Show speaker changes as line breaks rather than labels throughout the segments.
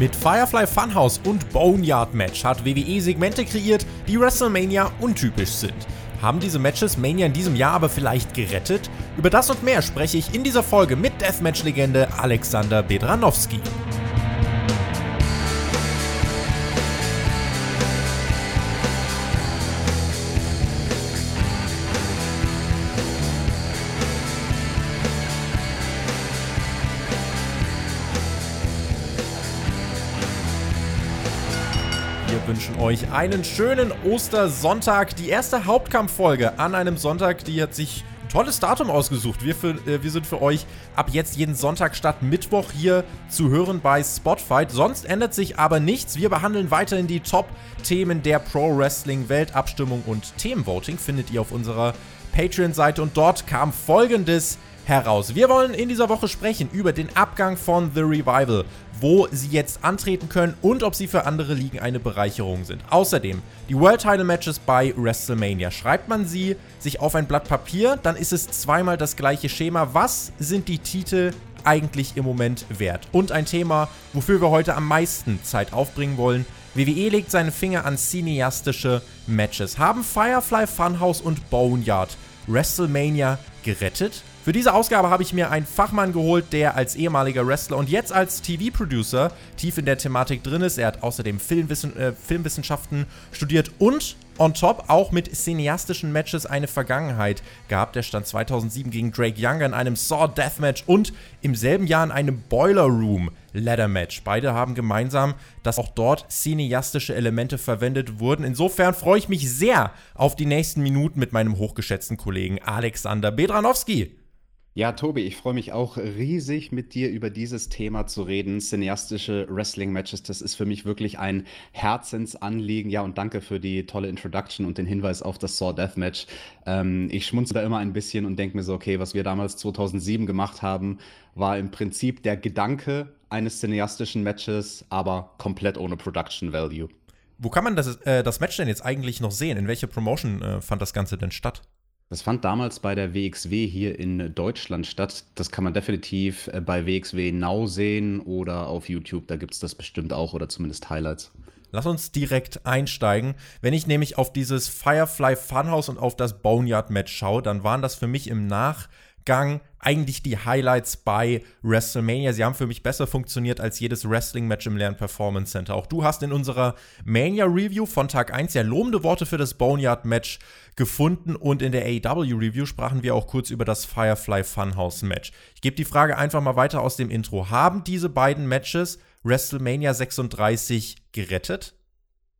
Mit Firefly Funhouse und Boneyard Match hat WWE Segmente kreiert, die WrestleMania untypisch sind. Haben diese Matches Mania in diesem Jahr aber vielleicht gerettet? Über das und mehr spreche ich in dieser Folge mit Deathmatch-Legende Alexander Bedranowski. Euch einen schönen Ostersonntag. Die erste Hauptkampffolge an einem Sonntag, die hat sich ein tolles Datum ausgesucht. Wir, für, äh, wir sind für euch ab jetzt jeden Sonntag statt Mittwoch hier zu hören bei Spotfight. Sonst ändert sich aber nichts. Wir behandeln weiterhin die Top-Themen der Pro-Wrestling-Welt. Abstimmung und Themenvoting findet ihr auf unserer Patreon-Seite. Und dort kam folgendes heraus. Wir wollen in dieser Woche sprechen über den Abgang von The Revival, wo sie jetzt antreten können und ob sie für andere Ligen eine Bereicherung sind. Außerdem die World Title Matches bei WrestleMania. Schreibt man sie sich auf ein Blatt Papier, dann ist es zweimal das gleiche Schema. Was sind die Titel eigentlich im Moment wert? Und ein Thema, wofür wir heute am meisten Zeit aufbringen wollen. WWE legt seine Finger an cineastische Matches. Haben Firefly Funhouse und Boneyard WrestleMania gerettet? Für diese Ausgabe habe ich mir einen Fachmann geholt, der als ehemaliger Wrestler und jetzt als TV-Producer tief in der Thematik drin ist. Er hat außerdem Filmwissen, äh, Filmwissenschaften studiert und on top auch mit cineastischen Matches eine Vergangenheit gehabt. Er stand 2007 gegen Drake Younger in einem Saw Deathmatch und im selben Jahr in einem Boiler Room Ladder Match. Beide haben gemeinsam, dass auch dort cineastische Elemente verwendet wurden. Insofern freue ich mich sehr auf die nächsten Minuten mit meinem hochgeschätzten Kollegen Alexander Bedranowski.
Ja, Tobi, ich freue mich auch riesig, mit dir über dieses Thema zu reden. Cineastische Wrestling-Matches, das ist für mich wirklich ein Herzensanliegen. Ja, und danke für die tolle Introduction und den Hinweis auf das Saw Death Match. Ähm, ich schmunze da immer ein bisschen und denke mir so, okay, was wir damals 2007 gemacht haben, war im Prinzip der Gedanke eines cineastischen Matches, aber komplett ohne Production Value.
Wo kann man das, äh, das Match denn jetzt eigentlich noch sehen? In welcher Promotion äh, fand das Ganze denn statt?
Das fand damals bei der WXW hier in Deutschland statt. Das kann man definitiv äh, bei WXW Now sehen oder auf YouTube. Da gibt es das bestimmt auch oder zumindest Highlights.
Lass uns direkt einsteigen. Wenn ich nämlich auf dieses Firefly Funhouse und auf das Boneyard Match schaue, dann waren das für mich im Nach Gang eigentlich die Highlights bei WrestleMania. Sie haben für mich besser funktioniert als jedes Wrestling-Match im Lern Performance Center. Auch du hast in unserer Mania-Review von Tag 1 ja lobende Worte für das Boneyard-Match gefunden und in der AEW-Review sprachen wir auch kurz über das Firefly Funhouse-Match. Ich gebe die Frage einfach mal weiter aus dem Intro. Haben diese beiden Matches WrestleMania 36 gerettet?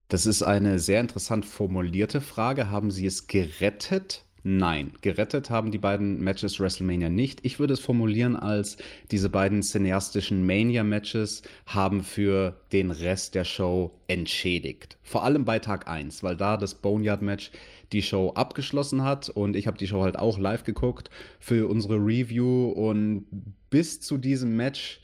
Das ist eine sehr interessant formulierte Frage. Haben sie es gerettet? Nein, gerettet haben die beiden Matches WrestleMania nicht. Ich würde es formulieren als diese beiden cineastischen Mania-Matches haben für den Rest der Show entschädigt. Vor allem bei Tag 1, weil da das Boneyard-Match die Show abgeschlossen hat und ich habe die Show halt auch live geguckt für unsere Review und bis zu diesem Match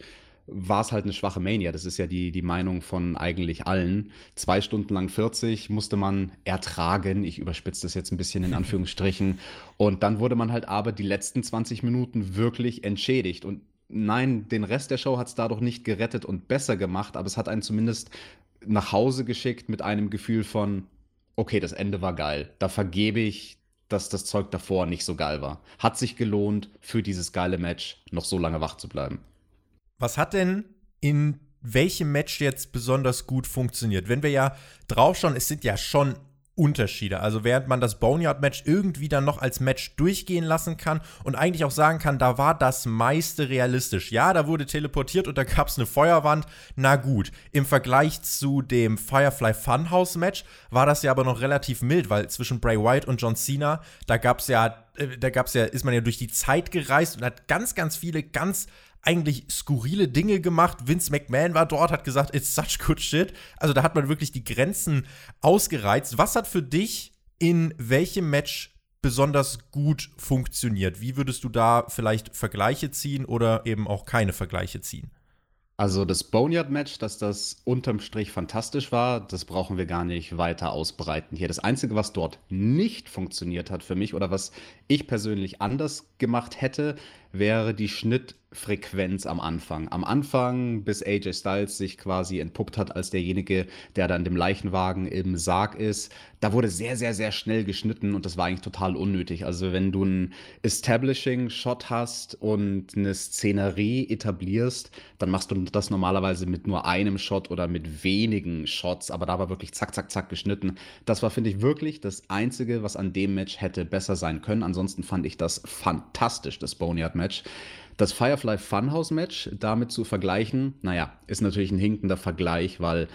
war es halt eine schwache Mania. Das ist ja die, die Meinung von eigentlich allen. Zwei Stunden lang 40 musste man ertragen. Ich überspitze das jetzt ein bisschen in Anführungsstrichen. Und dann wurde man halt aber die letzten 20 Minuten wirklich entschädigt. Und nein, den Rest der Show hat es dadurch nicht gerettet und besser gemacht, aber es hat einen zumindest nach Hause geschickt mit einem Gefühl von, okay, das Ende war geil. Da vergebe ich, dass das Zeug davor nicht so geil war. Hat sich gelohnt, für dieses geile Match noch so lange wach zu bleiben.
Was hat denn in welchem Match jetzt besonders gut funktioniert? Wenn wir ja draufschauen, es sind ja schon Unterschiede. Also während man das Boneyard-Match irgendwie dann noch als Match durchgehen lassen kann und eigentlich auch sagen kann, da war das meiste realistisch. Ja, da wurde teleportiert und da gab es eine Feuerwand. Na gut, im Vergleich zu dem Firefly Funhouse-Match war das ja aber noch relativ mild, weil zwischen Bray Wyatt und John Cena, da gab es ja, äh, da gab es ja, ist man ja durch die Zeit gereist und hat ganz, ganz viele ganz eigentlich skurrile Dinge gemacht. Vince McMahon war dort, hat gesagt, it's such good shit. Also da hat man wirklich die Grenzen ausgereizt. Was hat für dich in welchem Match besonders gut funktioniert? Wie würdest du da vielleicht Vergleiche ziehen oder eben auch keine Vergleiche ziehen?
Also das Boneyard-Match, dass das unterm Strich fantastisch war, das brauchen wir gar nicht weiter ausbreiten hier. Das Einzige, was dort nicht funktioniert hat für mich oder was ich persönlich anders gemacht hätte, wäre die Schnittfrequenz am Anfang. Am Anfang, bis AJ Styles sich quasi entpuppt hat als derjenige, der dann dem Leichenwagen im Sarg ist, da wurde sehr, sehr, sehr schnell geschnitten und das war eigentlich total unnötig. Also wenn du einen Establishing-Shot hast und eine Szenerie etablierst, dann machst du das normalerweise mit nur einem Shot oder mit wenigen Shots, aber da war wirklich zack, zack, zack geschnitten. Das war, finde ich, wirklich das Einzige, was an dem Match hätte besser sein können. Ansonsten fand ich das fantastisch, das Boneyard-Match. Das Firefly Funhouse Match damit zu vergleichen, naja, ist natürlich ein hinkender Vergleich, weil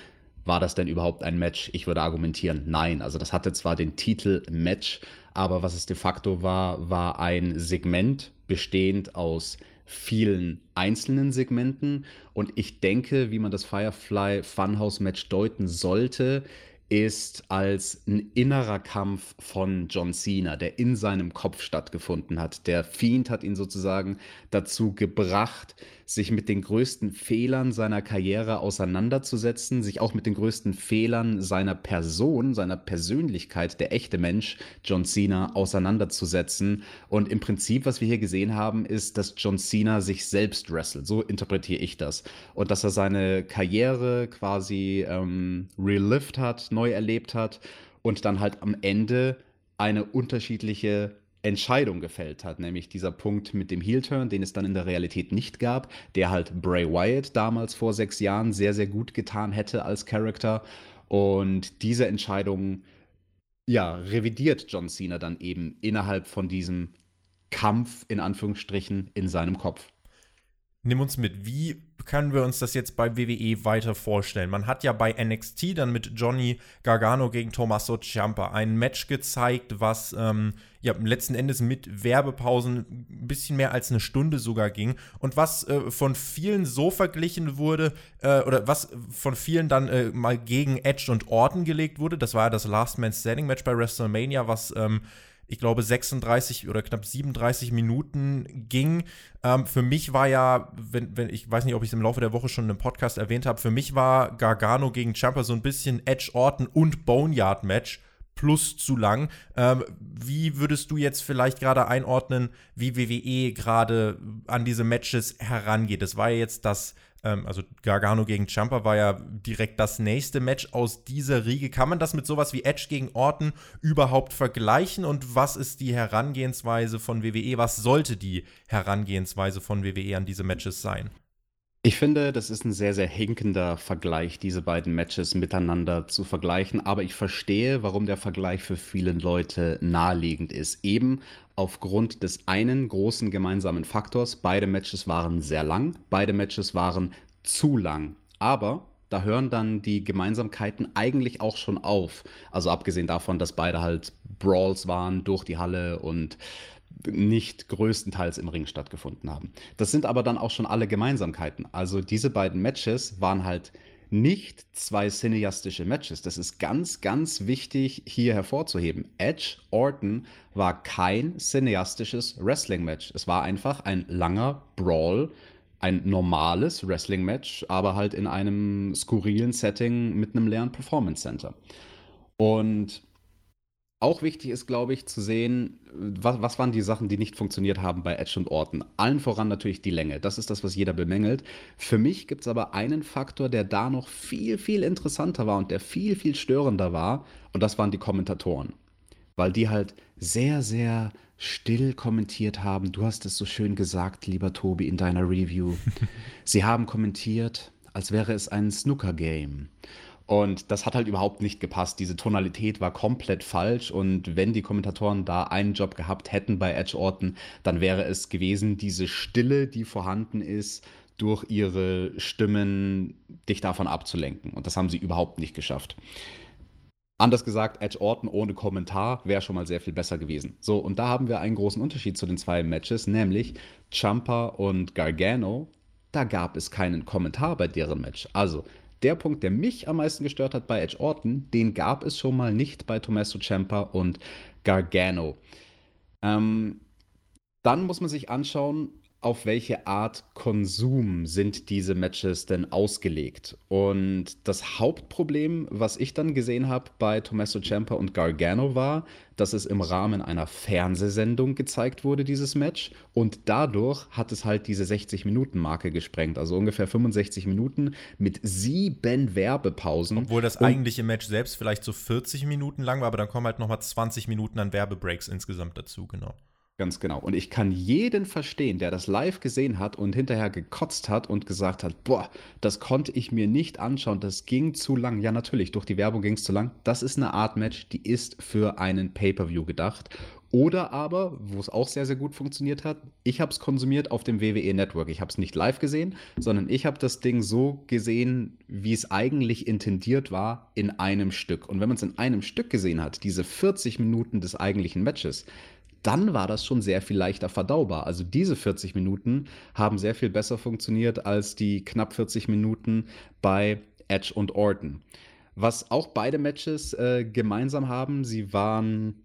war das denn überhaupt ein Match? Ich würde argumentieren, nein. Also das hatte zwar den Titel Match, aber was es de facto war, war ein Segment bestehend aus vielen einzelnen Segmenten. Und ich denke, wie man das Firefly Funhouse Match deuten sollte, ist als ein innerer Kampf von John Cena, der in seinem Kopf stattgefunden hat. Der Fiend hat ihn sozusagen dazu gebracht, sich mit den größten Fehlern seiner Karriere auseinanderzusetzen, sich auch mit den größten Fehlern seiner Person, seiner Persönlichkeit, der echte Mensch, John Cena, auseinanderzusetzen. Und im Prinzip, was wir hier gesehen haben, ist, dass John Cena sich selbst wrestelt. So interpretiere ich das. Und dass er seine Karriere quasi ähm, relived hat, neu erlebt hat und dann halt am Ende eine unterschiedliche Entscheidung gefällt hat, nämlich dieser Punkt mit dem Heel-Turn, den es dann in der Realität nicht gab, der halt Bray Wyatt damals vor sechs Jahren sehr, sehr gut getan hätte als Charakter. Und diese Entscheidung, ja, revidiert John Cena dann eben innerhalb von diesem Kampf, in Anführungsstrichen, in seinem Kopf.
Nimm uns mit, wie können wir uns das jetzt bei WWE weiter vorstellen? Man hat ja bei NXT dann mit Johnny Gargano gegen Tommaso Ciampa ein Match gezeigt, was ähm, ja letzten Endes mit Werbepausen ein bisschen mehr als eine Stunde sogar ging und was äh, von vielen so verglichen wurde äh, oder was von vielen dann äh, mal gegen Edge und Orton gelegt wurde. Das war ja das Last Man Standing Match bei WrestleMania, was ähm, ich glaube, 36 oder knapp 37 Minuten ging. Ähm, für mich war ja, wenn, wenn ich weiß nicht, ob ich es im Laufe der Woche schon im Podcast erwähnt habe, für mich war Gargano gegen Champa so ein bisschen Edge Orton und Boneyard Match plus zu lang. Ähm, wie würdest du jetzt vielleicht gerade einordnen, wie WWE gerade an diese Matches herangeht? Das war ja jetzt das ähm, also Gargano gegen Champa war ja direkt das nächste Match aus dieser Riege. Kann man das mit sowas wie Edge gegen Orton überhaupt vergleichen? Und was ist die Herangehensweise von WWE? Was sollte die Herangehensweise von WWE an diese Matches sein?
Ich finde, das ist ein sehr, sehr hinkender Vergleich, diese beiden Matches miteinander zu vergleichen. Aber ich verstehe, warum der Vergleich für viele Leute naheliegend ist. Eben aufgrund des einen großen gemeinsamen Faktors. Beide Matches waren sehr lang, beide Matches waren zu lang. Aber da hören dann die Gemeinsamkeiten eigentlich auch schon auf. Also abgesehen davon, dass beide halt Brawls waren durch die Halle und nicht größtenteils im Ring stattgefunden haben. Das sind aber dann auch schon alle Gemeinsamkeiten. Also diese beiden Matches waren halt nicht zwei cineastische Matches. Das ist ganz, ganz wichtig hier hervorzuheben. Edge Orton war kein cineastisches Wrestling-Match. Es war einfach ein langer Brawl, ein normales Wrestling-Match, aber halt in einem skurrilen Setting mit einem leeren Performance Center. Und auch wichtig ist, glaube ich, zu sehen, was, was, waren die Sachen, die nicht funktioniert haben bei Edge und Orton. Allen voran natürlich die Länge. Das ist das, was jeder bemängelt. Für mich gibt es aber einen Faktor, der da noch viel, viel interessanter war und der viel, viel störender war. Und das waren die Kommentatoren. Weil die halt sehr, sehr still kommentiert haben. Du hast es so schön gesagt, lieber Tobi, in deiner Review. Sie haben kommentiert, als wäre es ein Snooker-Game. Und das hat halt überhaupt nicht gepasst. Diese Tonalität war komplett falsch. Und wenn die Kommentatoren da einen Job gehabt hätten bei Edge Orton, dann wäre es gewesen, diese Stille, die vorhanden ist, durch ihre Stimmen dich davon abzulenken. Und das haben sie überhaupt nicht geschafft. Anders gesagt, Edge Orton ohne Kommentar wäre schon mal sehr viel besser gewesen. So, und da haben wir einen großen Unterschied zu den zwei Matches, nämlich Champa und Gargano. Da gab es keinen Kommentar bei deren Match. Also, der Punkt, der mich am meisten gestört hat bei Edge Orton, den gab es schon mal nicht bei Tommaso Ciampa und Gargano. Ähm, dann muss man sich anschauen, auf welche Art Konsum sind diese Matches denn ausgelegt? Und das Hauptproblem, was ich dann gesehen habe bei Tommaso Ciampa und Gargano war, dass es im Rahmen einer Fernsehsendung gezeigt wurde, dieses Match. Und dadurch hat es halt diese 60-Minuten-Marke gesprengt. Also ungefähr 65 Minuten mit sieben Werbepausen.
Obwohl das eigentliche Match selbst vielleicht so 40 Minuten lang war, aber dann kommen halt nochmal 20 Minuten an Werbebreaks insgesamt dazu, genau.
Ganz genau. Und ich kann jeden verstehen, der das live gesehen hat und hinterher gekotzt hat und gesagt hat, boah, das konnte ich mir nicht anschauen, das ging zu lang. Ja, natürlich, durch die Werbung ging es zu lang. Das ist eine Art Match, die ist für einen Pay-per-view gedacht. Oder aber, wo es auch sehr, sehr gut funktioniert hat, ich habe es konsumiert auf dem WWE Network. Ich habe es nicht live gesehen, sondern ich habe das Ding so gesehen, wie es eigentlich intendiert war, in einem Stück. Und wenn man es in einem Stück gesehen hat, diese 40 Minuten des eigentlichen Matches, dann war das schon sehr viel leichter verdaubar. Also diese 40 Minuten haben sehr viel besser funktioniert als die knapp 40 Minuten bei Edge und Orton. Was auch beide Matches äh, gemeinsam haben, sie waren,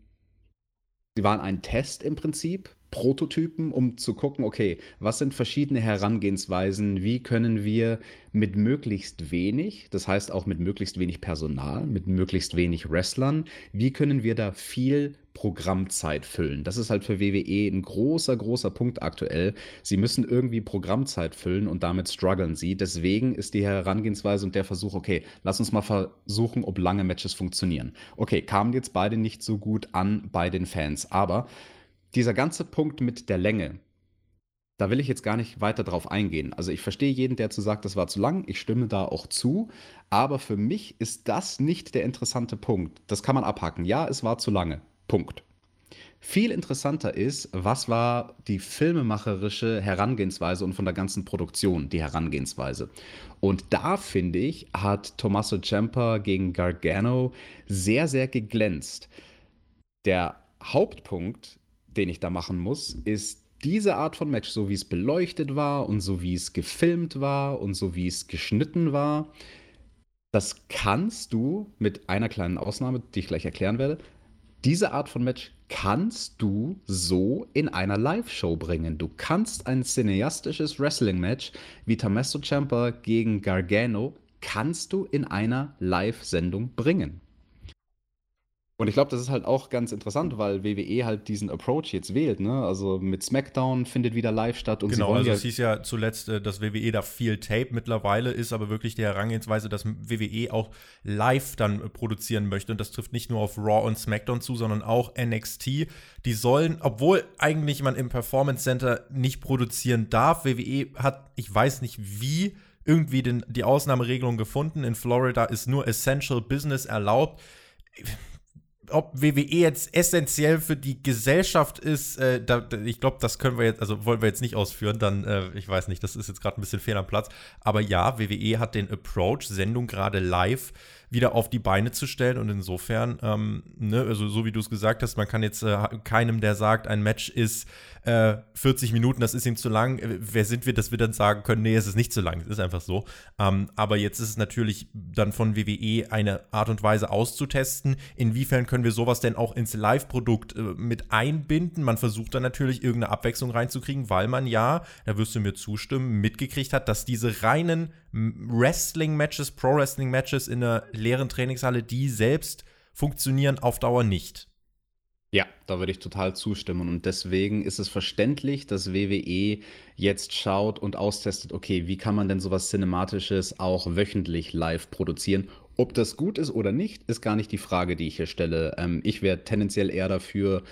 sie waren ein Test im Prinzip. Prototypen, um zu gucken, okay, was sind verschiedene Herangehensweisen, wie können wir mit möglichst wenig, das heißt auch mit möglichst wenig Personal, mit möglichst wenig Wrestlern, wie können wir da viel Programmzeit füllen. Das ist halt für WWE ein großer, großer Punkt aktuell. Sie müssen irgendwie Programmzeit füllen und damit strugglen sie. Deswegen ist die Herangehensweise und der Versuch, okay, lass uns mal versuchen, ob lange Matches funktionieren. Okay, kamen jetzt beide nicht so gut an bei den Fans, aber dieser ganze Punkt mit der Länge, da will ich jetzt gar nicht weiter drauf eingehen. Also ich verstehe jeden, der zu sagt, das war zu lang. Ich stimme da auch zu. Aber für mich ist das nicht der interessante Punkt. Das kann man abhaken. Ja, es war zu lange. Punkt. Viel interessanter ist, was war die filmemacherische Herangehensweise und von der ganzen Produktion die Herangehensweise. Und da finde ich, hat Tommaso Ciampa gegen Gargano sehr, sehr geglänzt. Der Hauptpunkt den ich da machen muss, ist diese Art von Match, so wie es beleuchtet war und so wie es gefilmt war und so wie es geschnitten war, das kannst du mit einer kleinen Ausnahme, die ich gleich erklären werde, diese Art von Match kannst du so in einer Live-Show bringen. Du kannst ein cineastisches Wrestling-Match wie Tommaso Ciampa gegen Gargano kannst du in einer Live-Sendung bringen. Und ich glaube, das ist halt auch ganz interessant, weil WWE halt diesen Approach jetzt wählt. Ne? Also mit SmackDown findet wieder live statt.
Und genau, also es hieß ja zuletzt, äh, dass WWE da viel Tape mittlerweile ist, aber wirklich die Herangehensweise, dass WWE auch live dann äh, produzieren möchte. Und das trifft nicht nur auf Raw und SmackDown zu, sondern auch NXT. Die sollen, obwohl eigentlich man im Performance Center nicht produzieren darf, WWE hat, ich weiß nicht wie, irgendwie den, die Ausnahmeregelung gefunden. In Florida ist nur Essential Business erlaubt ob WWE jetzt essentiell für die Gesellschaft ist, äh, da, ich glaube, das können wir jetzt, also wollen wir jetzt nicht ausführen, dann, äh, ich weiß nicht, das ist jetzt gerade ein bisschen fehl am Platz. Aber ja, WWE hat den Approach, Sendung gerade live wieder auf die Beine zu stellen. Und insofern, ähm, ne, also so wie du es gesagt hast, man kann jetzt äh, keinem, der sagt, ein Match ist äh, 40 Minuten, das ist ihm zu lang. Äh, wer sind wir, dass wir dann sagen können, nee, es ist nicht zu lang. Es ist einfach so. Ähm, aber jetzt ist es natürlich dann von WWE eine Art und Weise auszutesten. Inwiefern können wir sowas denn auch ins Live-Produkt äh, mit einbinden? Man versucht dann natürlich irgendeine Abwechslung reinzukriegen, weil man ja, da wirst du mir zustimmen, mitgekriegt hat, dass diese reinen Wrestling-Matches, Pro-Wrestling-Matches in einer leeren Trainingshalle, die selbst funktionieren auf Dauer nicht.
Ja, da würde ich total zustimmen. Und deswegen ist es verständlich, dass WWE jetzt schaut und austestet, okay, wie kann man denn sowas Cinematisches auch wöchentlich live produzieren? Ob das gut ist oder nicht, ist gar nicht die Frage, die ich hier stelle. Ähm, ich wäre tendenziell eher dafür,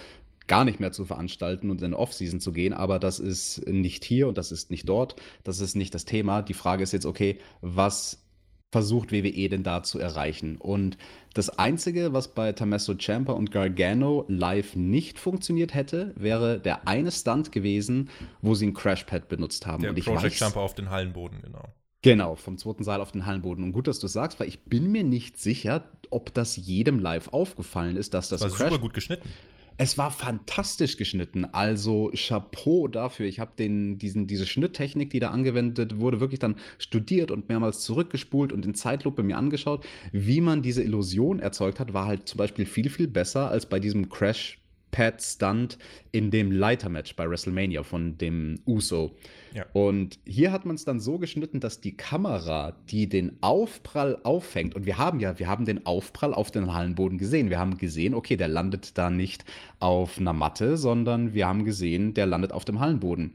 gar nicht mehr zu veranstalten und in Off-Season zu gehen, aber das ist nicht hier und das ist nicht dort, das ist nicht das Thema. Die Frage ist jetzt, okay, was versucht WWE denn da zu erreichen? Und das Einzige, was bei Tommaso Ciampa und Gargano live nicht funktioniert hätte, wäre der eine Stunt gewesen, wo sie ein Crashpad benutzt haben.
Der und ich Project Jumper auf den Hallenboden, genau.
Genau, vom zweiten Seil auf den Hallenboden. Und gut, dass du sagst, weil ich bin mir nicht sicher, ob das jedem live aufgefallen ist, dass das,
das war super gut geschnitten.
Es war fantastisch geschnitten. Also Chapeau dafür. Ich habe diese Schnitttechnik, die da angewendet wurde, wirklich dann studiert und mehrmals zurückgespult und in Zeitlupe mir angeschaut. Wie man diese Illusion erzeugt hat, war halt zum Beispiel viel, viel besser als bei diesem Crash Pad-Stunt in dem Leitermatch bei WrestleMania von dem Uso. Ja. Und hier hat man es dann so geschnitten, dass die Kamera, die den Aufprall auffängt, und wir haben ja, wir haben den Aufprall auf den Hallenboden gesehen. Wir haben gesehen, okay, der landet da nicht auf einer Matte, sondern wir haben gesehen, der landet auf dem Hallenboden.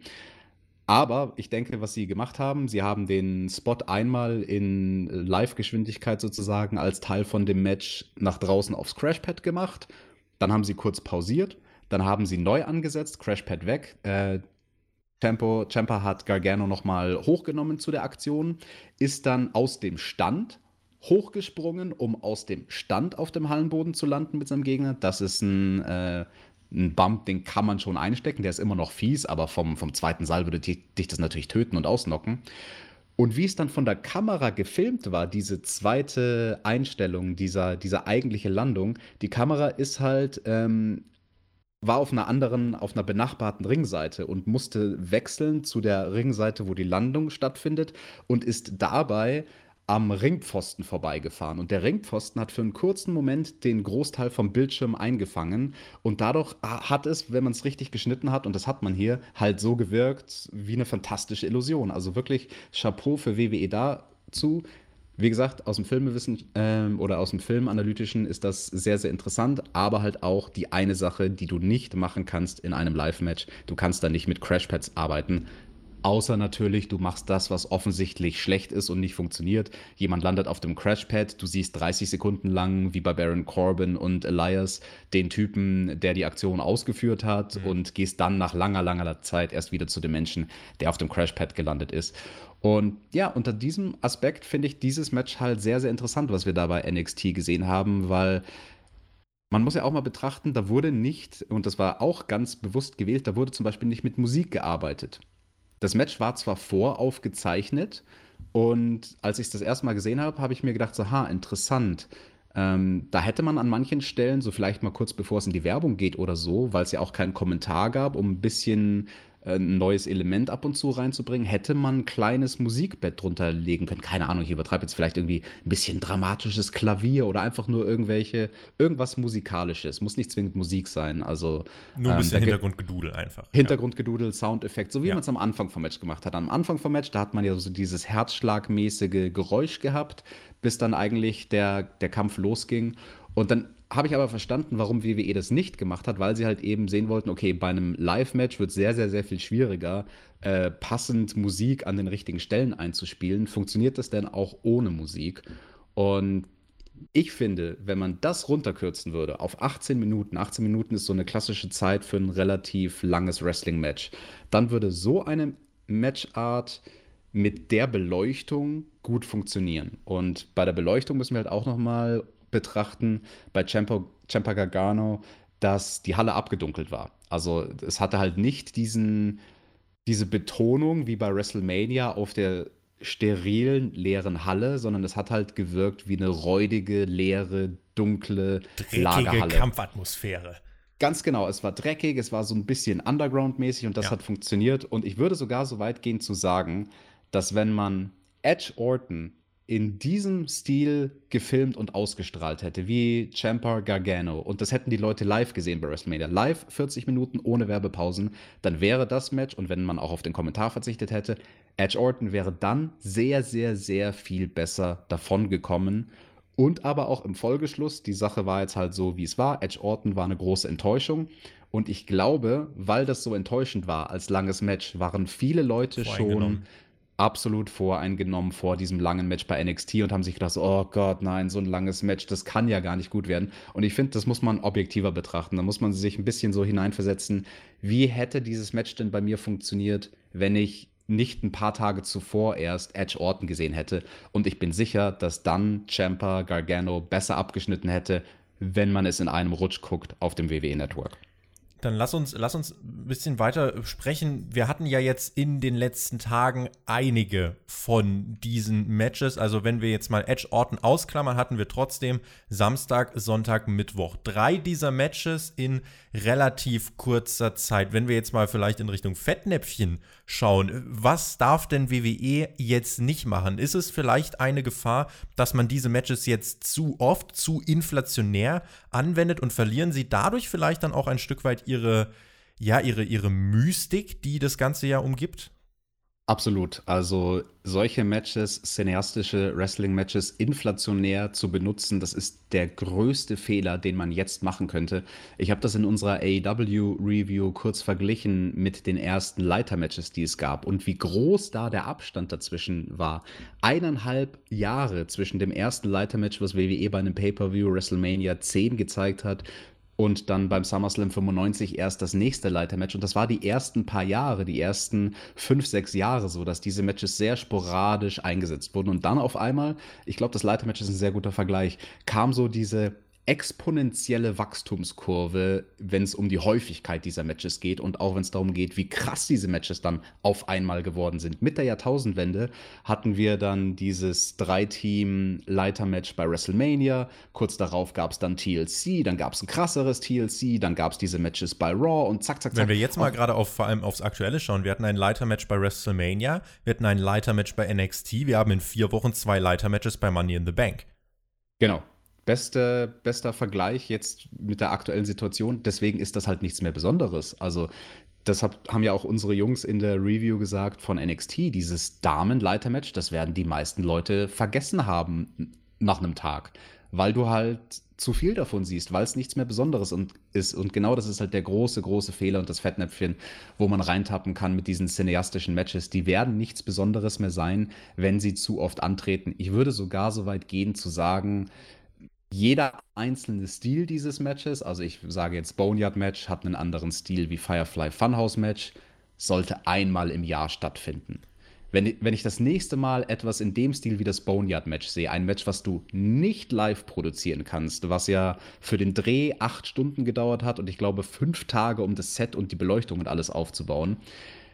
Aber ich denke, was sie gemacht haben, sie haben den Spot einmal in Live-Geschwindigkeit sozusagen als Teil von dem Match nach draußen aufs Crashpad gemacht. Dann haben sie kurz pausiert. Dann haben sie neu angesetzt, Crashpad weg. Äh, Tempo, Champa hat Gargano nochmal hochgenommen zu der Aktion, ist dann aus dem Stand hochgesprungen, um aus dem Stand auf dem Hallenboden zu landen mit seinem Gegner. Das ist ein äh, ein Bump, den kann man schon einstecken, der ist immer noch fies, aber vom, vom zweiten Seil würde dich, dich das natürlich töten und ausnocken. Und wie es dann von der Kamera gefilmt war, diese zweite Einstellung, dieser, dieser eigentliche Landung, die Kamera ist halt, ähm, war auf einer anderen, auf einer benachbarten Ringseite und musste wechseln zu der Ringseite, wo die Landung stattfindet und ist dabei am Ringpfosten vorbeigefahren. Und der Ringpfosten hat für einen kurzen Moment den Großteil vom Bildschirm eingefangen. Und dadurch hat es, wenn man es richtig geschnitten hat, und das hat man hier, halt so gewirkt wie eine fantastische Illusion. Also wirklich Chapeau für WWE dazu. Wie gesagt, aus dem Filmewissen ähm, oder aus dem Filmanalytischen ist das sehr, sehr interessant, aber halt auch die eine Sache, die du nicht machen kannst in einem Live-Match. Du kannst da nicht mit Crashpads arbeiten. Außer natürlich, du machst das, was offensichtlich schlecht ist und nicht funktioniert. Jemand landet auf dem Crashpad, du siehst 30 Sekunden lang, wie bei Baron Corbin und Elias, den Typen, der die Aktion ausgeführt hat mhm. und gehst dann nach langer, langer Zeit erst wieder zu dem Menschen, der auf dem Crashpad gelandet ist. Und ja, unter diesem Aspekt finde ich dieses Match halt sehr, sehr interessant, was wir da bei NXT gesehen haben, weil man muss ja auch mal betrachten, da wurde nicht, und das war auch ganz bewusst gewählt, da wurde zum Beispiel nicht mit Musik gearbeitet. Das Match war zwar voraufgezeichnet und als ich es das erste Mal gesehen habe, habe ich mir gedacht, so, ha, interessant. Ähm, da hätte man an manchen Stellen, so vielleicht mal kurz bevor es in die Werbung geht oder so, weil es ja auch keinen Kommentar gab, um ein bisschen ein neues Element ab und zu reinzubringen, hätte man ein kleines Musikbett drunter legen können. Keine Ahnung, ich übertreibe jetzt vielleicht irgendwie ein bisschen dramatisches Klavier oder einfach nur irgendwelche, irgendwas Musikalisches. Muss nicht zwingend Musik sein. Also,
nur ein ähm, bisschen ähm, Hintergrundgedudel einfach.
Hintergrundgedudel, Soundeffekt, so wie ja. man es am Anfang vom Match gemacht hat. Am Anfang vom Match, da hat man ja so dieses herzschlagmäßige Geräusch gehabt, bis dann eigentlich der, der Kampf losging. Und dann habe ich aber verstanden, warum WWE das nicht gemacht hat, weil sie halt eben sehen wollten, okay, bei einem Live-Match wird sehr, sehr, sehr viel schwieriger, äh, passend Musik an den richtigen Stellen einzuspielen. Funktioniert das denn auch ohne Musik? Und ich finde, wenn man das runterkürzen würde auf 18 Minuten, 18 Minuten ist so eine klassische Zeit für ein relativ langes Wrestling-Match, dann würde so eine Matchart mit der Beleuchtung gut funktionieren. Und bei der Beleuchtung müssen wir halt auch noch mal betrachten bei Ciampa, Ciampa Gargano, dass die Halle abgedunkelt war. Also es hatte halt nicht diesen, diese Betonung wie bei WrestleMania auf der sterilen, leeren Halle, sondern es hat halt gewirkt wie eine räudige, leere, dunkle
Dreckige Lagerhalle. Kampfatmosphäre.
Ganz genau, es war dreckig, es war so ein bisschen Underground-mäßig und das ja. hat funktioniert. Und ich würde sogar so weit gehen zu sagen, dass wenn man Edge Orton in diesem Stil gefilmt und ausgestrahlt hätte, wie Champa Gargano, und das hätten die Leute live gesehen bei WrestleMania, live 40 Minuten ohne Werbepausen, dann wäre das Match, und wenn man auch auf den Kommentar verzichtet hätte, Edge Orton wäre dann sehr, sehr, sehr viel besser davon gekommen. Und aber auch im Folgeschluss, die Sache war jetzt halt so, wie es war. Edge Orton war eine große Enttäuschung. Und ich glaube, weil das so enttäuschend war als langes Match, waren viele Leute schon absolut voreingenommen vor diesem langen Match bei NXT und haben sich gedacht, oh Gott, nein, so ein langes Match, das kann ja gar nicht gut werden. Und ich finde, das muss man objektiver betrachten. Da muss man sich ein bisschen so hineinversetzen, wie hätte dieses Match denn bei mir funktioniert, wenn ich nicht ein paar Tage zuvor erst Edge Orton gesehen hätte. Und ich bin sicher, dass dann Champa Gargano besser abgeschnitten hätte, wenn man es in einem Rutsch guckt auf dem WWE Network.
Dann lass uns, lass uns ein bisschen weiter sprechen. Wir hatten ja jetzt in den letzten Tagen einige von diesen Matches. Also wenn wir jetzt mal Edge Orton ausklammern, hatten wir trotzdem Samstag, Sonntag, Mittwoch. Drei dieser Matches in relativ kurzer Zeit. Wenn wir jetzt mal vielleicht in Richtung Fettnäpfchen schauen, was darf denn WWE jetzt nicht machen? Ist es vielleicht eine Gefahr, dass man diese Matches jetzt zu oft, zu inflationär anwendet und verlieren sie dadurch vielleicht dann auch ein Stück weit ihre, ja, ihre, ihre Mystik, die das Ganze ja umgibt?
Absolut. Also solche Matches, cineastische Wrestling-Matches inflationär zu benutzen, das ist der größte Fehler, den man jetzt machen könnte. Ich habe das in unserer AEW-Review kurz verglichen mit den ersten Leiter-Matches, die es gab und wie groß da der Abstand dazwischen war. Eineinhalb Jahre zwischen dem ersten Leiter-Match, was WWE bei einem Pay-Per-View WrestleMania 10 gezeigt hat, und dann beim SummerSlam 95 erst das nächste Leitermatch. Und das war die ersten paar Jahre, die ersten fünf, sechs Jahre so, dass diese Matches sehr sporadisch eingesetzt wurden. Und dann auf einmal, ich glaube, das Leitermatch ist ein sehr guter Vergleich, kam so diese exponentielle Wachstumskurve, wenn es um die Häufigkeit dieser Matches geht und auch wenn es darum geht, wie krass diese Matches dann auf einmal geworden sind. Mit der Jahrtausendwende hatten wir dann dieses Drei-Team-Leiter-Match bei WrestleMania. Kurz darauf gab es dann TLC, dann gab es ein krasseres TLC, dann gab es diese Matches bei Raw und zack, zack, zack.
Wenn wir jetzt mal gerade auf, vor allem aufs Aktuelle schauen, wir hatten ein Leiter-Match bei WrestleMania, wir hatten ein Leiter-Match bei NXT, wir haben in vier Wochen zwei Leiter-Matches bei Money in the Bank.
Genau, beste, bester Vergleich jetzt mit der aktuellen Situation. Deswegen ist das halt nichts mehr Besonderes. Also, das haben ja auch unsere Jungs in der Review gesagt von NXT. Dieses Damen-Leiter-Match, das werden die meisten Leute vergessen haben nach einem Tag, weil du halt zu viel davon siehst, weil es nichts mehr Besonderes ist. Und genau das ist halt der große, große Fehler und das Fettnäpfchen, wo man reintappen kann mit diesen cineastischen Matches. Die werden nichts Besonderes mehr sein, wenn sie zu oft antreten. Ich würde sogar so weit gehen zu sagen, jeder einzelne Stil dieses Matches, also ich sage jetzt Boneyard Match, hat einen anderen Stil wie Firefly Funhouse Match, sollte einmal im Jahr stattfinden. Wenn, wenn ich das nächste Mal etwas in dem Stil wie das Boneyard Match sehe, ein Match, was du nicht live produzieren kannst, was ja für den Dreh acht Stunden gedauert hat und ich glaube fünf Tage, um das Set und die Beleuchtung und alles aufzubauen.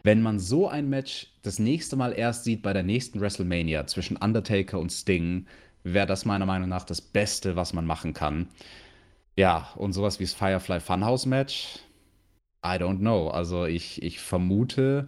Wenn man so ein Match das nächste Mal erst sieht bei der nächsten WrestleMania zwischen Undertaker und Sting, wäre das meiner Meinung nach das Beste, was man machen kann. Ja, und sowas wie das Firefly Funhouse Match, I don't know. Also ich, ich vermute,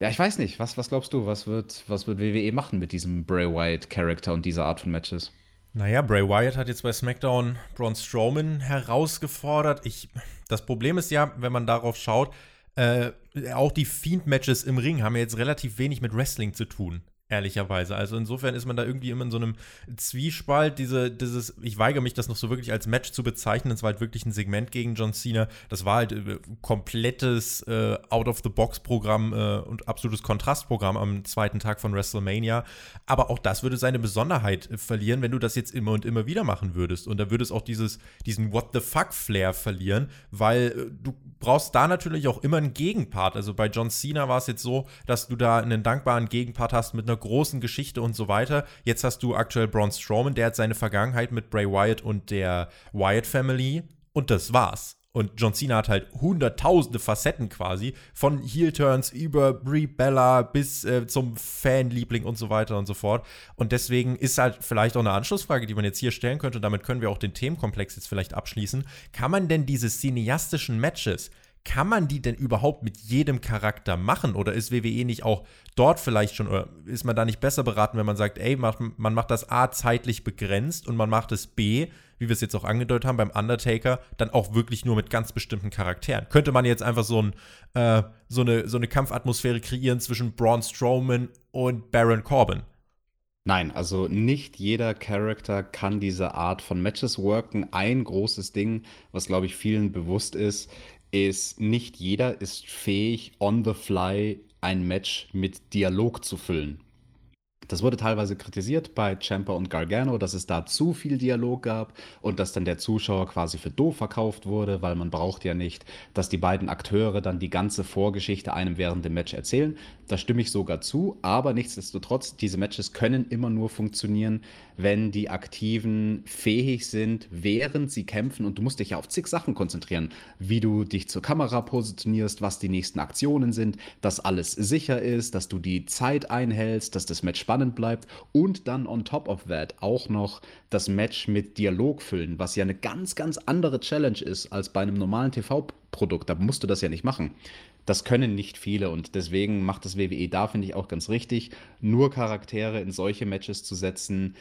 ja, ich weiß nicht. Was, was glaubst du? Was wird, was wird WWE machen mit diesem Bray Wyatt-Charakter und dieser Art von Matches?
Naja, Bray Wyatt hat jetzt bei SmackDown Braun Strowman herausgefordert. Ich, das Problem ist ja, wenn man darauf schaut, äh, auch die Fiend-Matches im Ring haben ja jetzt relativ wenig mit Wrestling zu tun ehrlicherweise. Also insofern ist man da irgendwie immer in so einem Zwiespalt. Diese, dieses, ich weigere mich, das noch so wirklich als Match zu bezeichnen. Es war halt wirklich ein Segment gegen John Cena. Das war halt äh, komplettes äh, Out-of-the-Box-Programm äh, und absolutes Kontrastprogramm am zweiten Tag von WrestleMania. Aber auch das würde seine Besonderheit äh, verlieren, wenn du das jetzt immer und immer wieder machen würdest. Und da würde es auch dieses, diesen What the fuck-Flair verlieren, weil äh, du brauchst da natürlich auch immer einen Gegenpart. Also bei John Cena war es jetzt so, dass du da einen dankbaren Gegenpart hast mit einer einer großen Geschichte und so weiter. Jetzt hast du aktuell Braun Strowman, der hat seine Vergangenheit mit Bray Wyatt und der Wyatt Family und das war's. Und John Cena hat halt hunderttausende Facetten quasi, von Heel-Turns über Brie Bella bis äh, zum Fanliebling und so weiter und so fort. Und deswegen ist halt vielleicht auch eine Anschlussfrage, die man jetzt hier stellen könnte, und damit können wir auch den Themenkomplex jetzt vielleicht abschließen. Kann man denn diese cineastischen Matches, kann man die denn überhaupt mit jedem Charakter machen? Oder ist WWE nicht auch dort vielleicht schon, oder ist man da nicht besser beraten, wenn man sagt, ey, man macht das A zeitlich begrenzt und man macht es B, wie wir es jetzt auch angedeutet haben beim Undertaker, dann auch wirklich nur mit ganz bestimmten Charakteren? Könnte man jetzt einfach so, ein, äh, so, eine, so eine Kampfatmosphäre kreieren zwischen Braun Strowman und Baron Corbin?
Nein, also nicht jeder Charakter kann diese Art von Matches worken. Ein großes Ding, was glaube ich vielen bewusst ist, ist, nicht jeder ist fähig, on the fly ein Match mit Dialog zu füllen. Das wurde teilweise kritisiert bei Ciampa und Gargano, dass es da zu viel Dialog gab und dass dann der Zuschauer quasi für doof verkauft wurde, weil man braucht ja nicht, dass die beiden Akteure dann die ganze Vorgeschichte einem während dem Match erzählen. Da stimme ich sogar zu, aber nichtsdestotrotz, diese Matches können immer nur funktionieren, wenn die Aktiven fähig sind, während sie kämpfen und du musst dich ja auf zig Sachen konzentrieren, wie du dich zur Kamera positionierst, was die nächsten Aktionen sind, dass alles sicher ist, dass du die Zeit einhältst, dass das Match spannend bleibt und dann on top of that auch noch das Match mit Dialog füllen, was ja eine ganz, ganz andere Challenge ist als bei einem normalen TV-Produkt. Da musst du das ja nicht machen. Das können nicht viele und deswegen macht das WWE da, finde ich, auch ganz richtig, nur Charaktere in solche Matches zu setzen,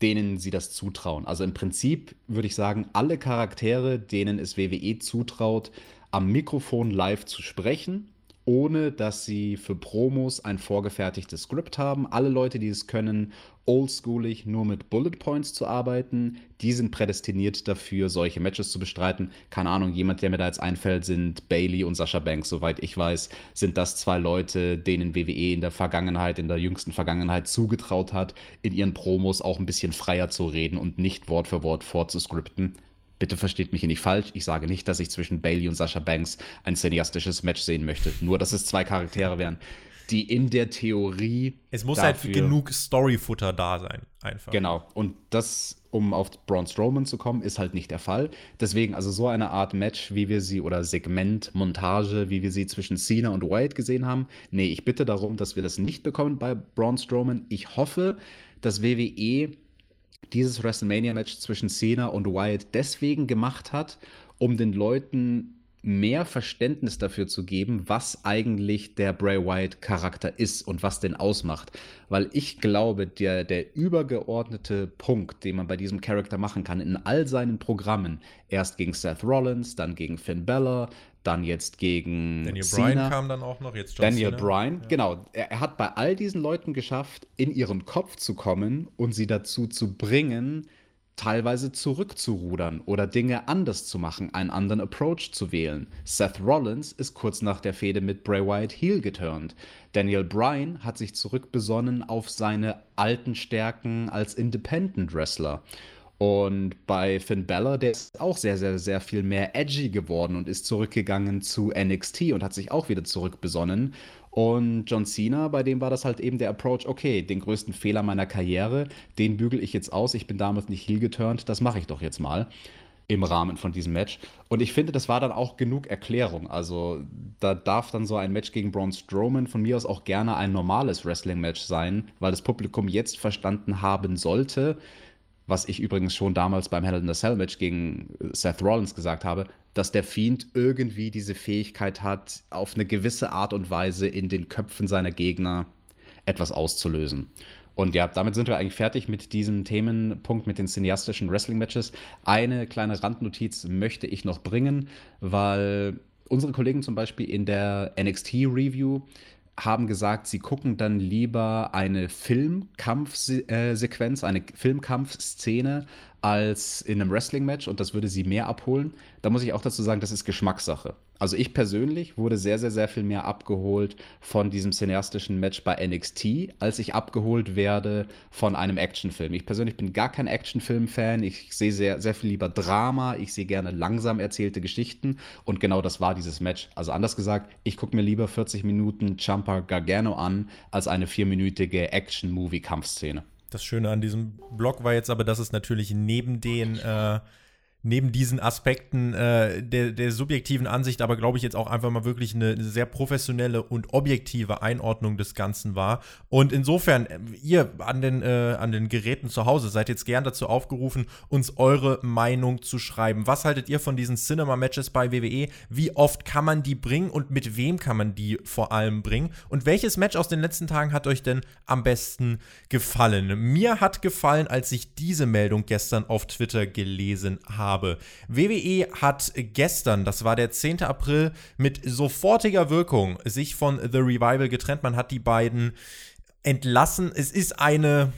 denen sie das zutrauen. Also im Prinzip würde ich sagen, alle Charaktere, denen es WWE zutraut, am Mikrofon live zu sprechen ohne dass sie für Promos ein vorgefertigtes Skript haben. Alle Leute, die es können, oldschoolig nur mit Bullet Points zu arbeiten, die sind prädestiniert dafür, solche Matches zu bestreiten. Keine Ahnung, jemand, der mir da jetzt einfällt, sind Bailey und Sascha Banks. Soweit ich weiß, sind das zwei Leute, denen WWE in der Vergangenheit, in der jüngsten Vergangenheit zugetraut hat, in ihren Promos auch ein bisschen freier zu reden und nicht Wort für Wort vorzuskripten. Bitte versteht mich hier nicht falsch. Ich sage nicht, dass ich zwischen Bailey und Sasha Banks ein cineastisches Match sehen möchte. Nur, dass es zwei Charaktere wären, die in der Theorie.
Es muss halt genug Storyfutter da sein, einfach.
Genau. Und das, um auf Braun Strowman zu kommen, ist halt nicht der Fall. Deswegen, also so eine Art Match, wie wir sie, oder Segment, Montage, wie wir sie zwischen Cena und Wyatt gesehen haben. Nee, ich bitte darum, dass wir das nicht bekommen bei Braun Strowman. Ich hoffe, dass WWE dieses WrestleMania-Match zwischen Cena und Wyatt deswegen gemacht hat, um den Leuten mehr Verständnis dafür zu geben, was eigentlich der Bray Wyatt-Charakter ist und was den ausmacht. Weil ich glaube, der, der übergeordnete Punkt, den man bei diesem Charakter machen kann, in all seinen Programmen, erst gegen Seth Rollins, dann gegen Finn Balor, dann jetzt gegen
Daniel Cena. Bryan kam dann auch noch, jetzt
John Daniel Cena. Bryan, ja. genau. Er, er, hat bei all diesen Leuten geschafft, in ihren Kopf zu kommen und sie dazu zu bringen, teilweise zurückzurudern oder Dinge anders zu machen, einen anderen Approach zu wählen. Seth Rollins ist kurz nach der Fehde mit Bray Wyatt heel geturnt. Daniel Bryan hat sich zurückbesonnen auf seine alten Stärken als Independent Wrestler. Und bei Finn Balor, der ist auch sehr, sehr, sehr viel mehr edgy geworden und ist zurückgegangen zu NXT und hat sich auch wieder zurückbesonnen. Und John Cena, bei dem war das halt eben der Approach, okay, den größten Fehler meiner Karriere, den bügel ich jetzt aus. Ich bin damals nicht heel geturnt, das mache ich doch jetzt mal im Rahmen von diesem Match. Und ich finde, das war dann auch genug Erklärung. Also da darf dann so ein Match gegen Braun Strowman von mir aus auch gerne ein normales Wrestling-Match sein, weil das Publikum jetzt verstanden haben sollte, was ich übrigens schon damals beim Hell in the Cell Match gegen Seth Rollins gesagt habe, dass der Fiend irgendwie diese Fähigkeit hat, auf eine gewisse Art und Weise in den Köpfen seiner Gegner etwas auszulösen. Und ja, damit sind wir eigentlich fertig mit diesem Themenpunkt mit den cineastischen Wrestling-Matches. Eine kleine Randnotiz möchte ich noch bringen, weil unsere Kollegen zum Beispiel in der NXT-Review haben gesagt, sie gucken dann lieber eine Filmkampfsequenz, eine Filmkampfszene als in einem Wrestling-Match und das würde sie mehr abholen. Da muss ich auch dazu sagen, das ist Geschmackssache. Also ich persönlich wurde sehr, sehr, sehr viel mehr abgeholt von diesem cineastischen Match bei NXT, als ich abgeholt werde von einem Actionfilm. Ich persönlich bin gar kein Actionfilm-Fan. Ich sehe sehr, sehr viel lieber Drama. Ich sehe gerne langsam erzählte Geschichten. Und genau das war dieses Match. Also anders gesagt, ich gucke mir lieber 40 Minuten Jumper Gargano an, als eine vierminütige Action-Movie-Kampfszene.
Das Schöne an diesem Blog war jetzt aber, dass es natürlich neben den äh, neben diesen Aspekten äh, der, der subjektiven Ansicht aber, glaube ich, jetzt auch einfach mal wirklich eine, eine, sehr professionelle und objektive Einordnung des Ganzen war. Und insofern, äh, ihr an den, äh, an den Geräten zu Hause seid jetzt gern dazu aufgerufen, uns eure Meinung zu schreiben. Was haltet ihr von diesen Cinema-Matches bei WWE? Wie oft kann man die bringen und mit wem kann man die vor allem bringen? Und welches Match aus den letzten Tagen hat euch denn am besten gefallen? Mir hat gefallen, als ich diese Meldung gestern auf Twitter gelesen habe habe. WWE hat gestern, das war der 10. April, mit sofortiger Wirkung sich von The Revival getrennt. Man hat die beiden entlassen. Es ist eine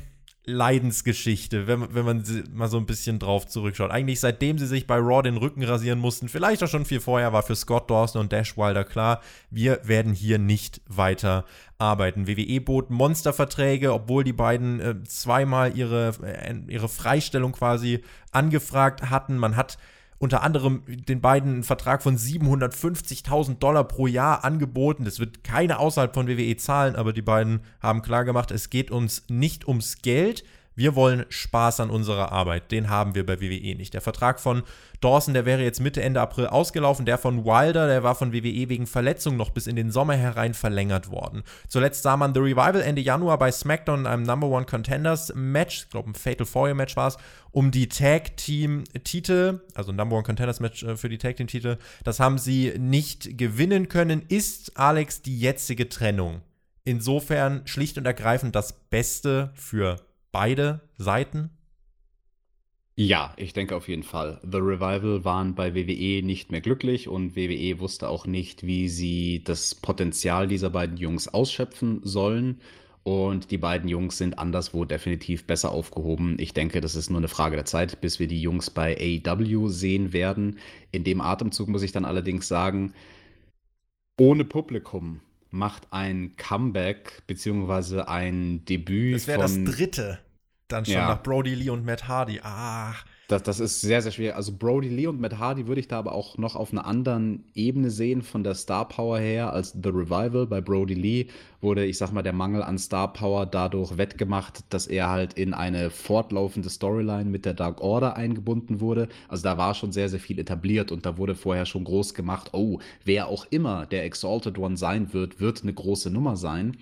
Leidensgeschichte, wenn, wenn man mal so ein bisschen drauf zurückschaut. Eigentlich seitdem sie sich bei Raw den Rücken rasieren mussten, vielleicht auch schon viel vorher, war für Scott Dawson und Dash Wilder klar, wir werden hier nicht weiter arbeiten. WWE bot Monsterverträge, obwohl die beiden äh, zweimal ihre, äh, ihre Freistellung quasi angefragt hatten. Man hat unter anderem den beiden einen Vertrag von 750.000 Dollar pro Jahr angeboten. Das wird keine außerhalb von WWE zahlen, aber die beiden haben klargemacht, es geht uns nicht ums Geld. Wir wollen Spaß an unserer Arbeit. Den haben wir bei WWE nicht. Der Vertrag von Dawson, der wäre jetzt Mitte, Ende April ausgelaufen. Der von Wilder, der war von WWE wegen Verletzung noch bis in den Sommer herein verlängert worden. Zuletzt sah man The Revival Ende Januar bei SmackDown in einem Number One Contenders Match, ich glaube ein Fatal Four Match war es, um die Tag Team Titel, also Number One Contenders Match äh, für die Tag Team Titel. Das haben sie nicht gewinnen können. Ist Alex die jetzige Trennung insofern schlicht und ergreifend das Beste für beide Seiten?
Ja, ich denke auf jeden Fall. The Revival waren bei WWE nicht mehr glücklich und WWE wusste auch nicht, wie sie das Potenzial dieser beiden Jungs ausschöpfen sollen. Und die beiden Jungs sind anderswo definitiv besser aufgehoben. Ich denke, das ist nur eine Frage der Zeit, bis wir die Jungs bei AEW sehen werden. In dem Atemzug muss ich dann allerdings sagen, ohne Publikum macht ein Comeback beziehungsweise ein Debüt.
Das wäre das dritte. Dann schon ja. nach Brody Lee und Matt Hardy. Ach.
Das, das ist sehr, sehr schwer. Also Brody Lee und Matt Hardy würde ich da aber auch noch auf einer anderen Ebene sehen von der Star Power her als The Revival. Bei Brody Lee wurde, ich sag mal, der Mangel an Star Power dadurch wettgemacht, dass er halt in eine fortlaufende Storyline mit der Dark Order eingebunden wurde. Also da war schon sehr, sehr viel etabliert und da wurde vorher schon groß gemacht, oh, wer auch immer der Exalted One sein wird, wird eine große Nummer sein.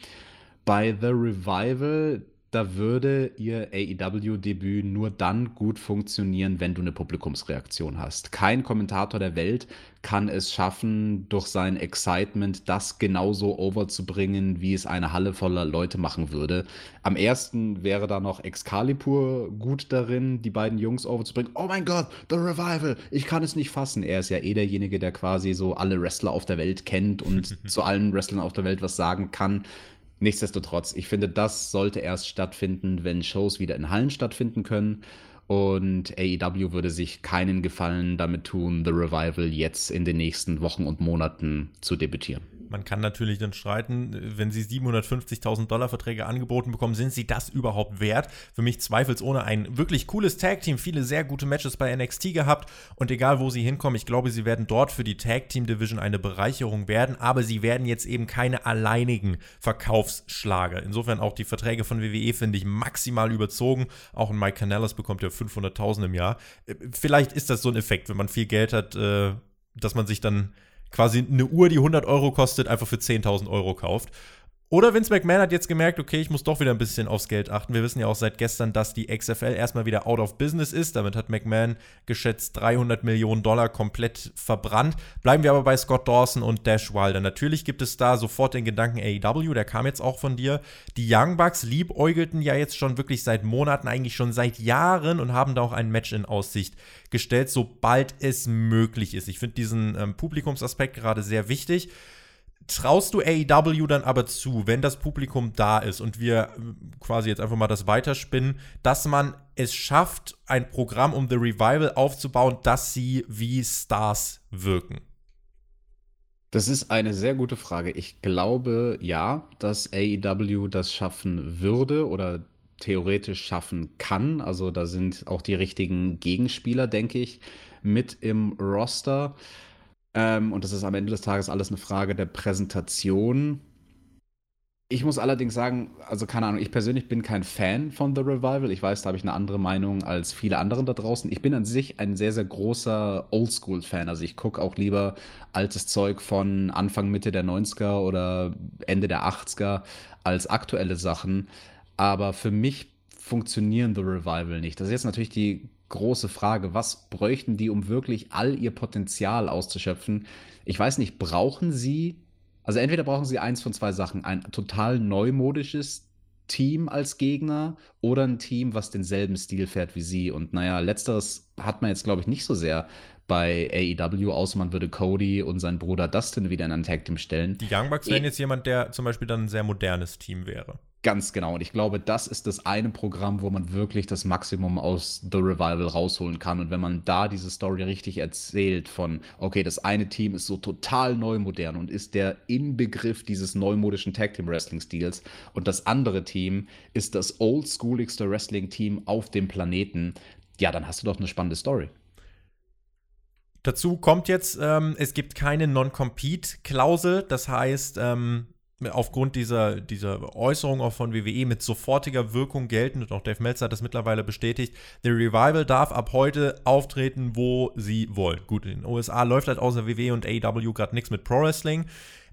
Bei The Revival, da würde ihr AEW-Debüt nur dann gut funktionieren, wenn du eine Publikumsreaktion hast. Kein Kommentator der Welt kann es schaffen, durch sein Excitement das genauso overzubringen, wie es eine Halle voller Leute machen würde. Am ersten wäre da noch Excalibur gut darin, die beiden Jungs overzubringen. Oh mein Gott, The Revival, ich kann es nicht fassen. Er ist ja eh derjenige, der quasi so alle Wrestler auf der Welt kennt und zu allen Wrestlern auf der Welt was sagen kann. Nichtsdestotrotz, ich finde, das sollte erst stattfinden, wenn Shows wieder in Hallen stattfinden können. Und AEW würde sich keinen Gefallen damit tun, The Revival jetzt in den nächsten Wochen und Monaten zu debütieren.
Man kann natürlich dann streiten, wenn sie 750.000 Dollar Verträge angeboten bekommen, sind sie das überhaupt wert? Für mich zweifelsohne ein wirklich cooles Tag-Team, viele sehr gute Matches bei NXT gehabt und egal wo sie hinkommen, ich glaube, sie werden dort für die Tag-Team-Division eine Bereicherung werden, aber sie werden jetzt eben keine alleinigen Verkaufsschlager. Insofern auch die Verträge von WWE finde ich maximal überzogen. Auch ein Mike Canellas bekommt ja 500.000 im Jahr. Äh, vielleicht ist das so ein Effekt, wenn man viel Geld hat, äh, dass man sich dann quasi eine Uhr, die 100 Euro kostet, einfach für 10.000 Euro kauft. Oder Vince McMahon hat jetzt gemerkt, okay, ich muss doch wieder ein bisschen aufs Geld achten. Wir wissen ja auch seit gestern, dass die XFL erstmal wieder out of business ist. Damit hat McMahon geschätzt 300 Millionen Dollar komplett verbrannt. Bleiben wir aber bei Scott Dawson und Dash Wilder. Natürlich gibt es da sofort den Gedanken AEW, der kam jetzt auch von dir. Die Young Bucks liebäugelten ja jetzt schon wirklich seit Monaten, eigentlich schon seit Jahren und haben da auch ein Match in Aussicht gestellt, sobald es möglich ist. Ich finde diesen ähm, Publikumsaspekt gerade sehr wichtig traust du AEW dann aber zu, wenn das Publikum da ist und wir äh, quasi jetzt einfach mal das weiterspinnen, dass man es schafft, ein Programm um The Revival aufzubauen, dass sie wie Stars wirken?
Das ist eine sehr gute Frage. Ich glaube ja, dass AEW das schaffen würde oder theoretisch schaffen kann. Also da sind auch die richtigen Gegenspieler, denke ich, mit im Roster. Ähm, und das ist am Ende des Tages alles eine Frage der Präsentation. Ich muss allerdings sagen, also keine Ahnung, ich persönlich bin kein Fan von The Revival. Ich weiß, da habe ich eine andere Meinung als viele andere da draußen. Ich bin an sich ein sehr, sehr großer Oldschool-Fan. Also ich gucke auch lieber altes Zeug von Anfang, Mitte der 90er oder Ende der 80er als aktuelle Sachen. Aber für mich funktionieren The Revival nicht. Das ist jetzt natürlich die große Frage. Was bräuchten die, um wirklich all ihr Potenzial auszuschöpfen? Ich weiß nicht, brauchen sie, also entweder brauchen sie eins von zwei Sachen, ein total neumodisches Team als Gegner oder ein Team, was denselben Stil fährt wie sie. Und naja, letzteres hat man jetzt, glaube ich, nicht so sehr bei AEW, außer man würde Cody und seinen Bruder Dustin wieder in ein Tag Team stellen.
Die Young Bucks wären jetzt jemand, der zum Beispiel dann ein sehr modernes Team wäre.
Ganz genau. Und ich glaube, das ist das eine Programm, wo man wirklich das Maximum aus The Revival rausholen kann. Und wenn man da diese Story richtig erzählt von, okay, das eine Team ist so total neu modern und ist der Inbegriff dieses neumodischen Tag Team Wrestling Stils und das andere Team ist das oldschooligste Wrestling Team auf dem Planeten, ja, dann hast du doch eine spannende Story.
Dazu kommt jetzt, ähm, es gibt keine Non-Compete-Klausel. Das heißt, ähm, aufgrund dieser, dieser Äußerung auch von WWE mit sofortiger Wirkung gelten, und auch Dave Meltzer hat das mittlerweile bestätigt, The Revival darf ab heute auftreten, wo sie wollen. Gut, in den USA läuft halt außer WWE und AEW gerade nichts mit Pro Wrestling.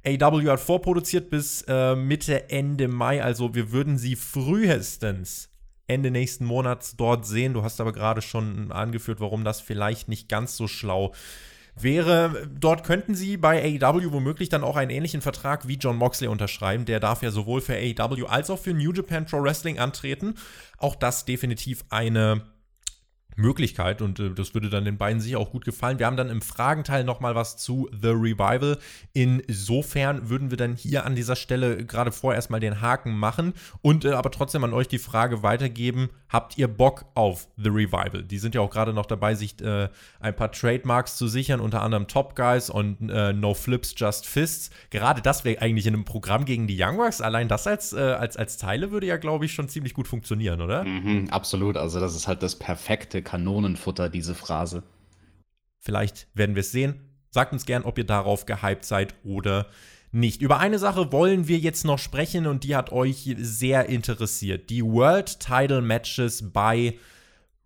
AEW hat vorproduziert bis äh, Mitte, Ende Mai, also wir würden sie frühestens Ende nächsten Monats dort sehen. Du hast aber gerade schon angeführt, warum das vielleicht nicht ganz so schlau wäre, dort könnten sie bei AEW womöglich dann auch einen ähnlichen Vertrag wie John Moxley unterschreiben. Der darf ja sowohl für AEW als auch für New Japan Pro Wrestling antreten. Auch das definitiv eine Möglichkeit und äh, das würde dann den beiden sicher auch gut gefallen. Wir haben dann im Fragenteil nochmal was zu The Revival. Insofern würden wir dann hier an dieser Stelle gerade vorerst mal den Haken machen und äh, aber trotzdem an euch die Frage weitergeben, habt ihr Bock auf The Revival? Die sind ja auch gerade noch dabei, sich äh, ein paar Trademarks zu sichern, unter anderem Top Guys und äh, No Flips, Just Fists. Gerade das wäre eigentlich in einem Programm gegen die Young Bucks. Allein das als, äh, als, als Teile würde ja, glaube ich, schon ziemlich gut funktionieren, oder?
Mhm, absolut. Also das ist halt das perfekte Kanonenfutter, diese Phrase.
Vielleicht werden wir es sehen. Sagt uns gern, ob ihr darauf gehypt seid oder nicht. Über eine Sache wollen wir jetzt noch sprechen und die hat euch sehr interessiert. Die World Title Matches bei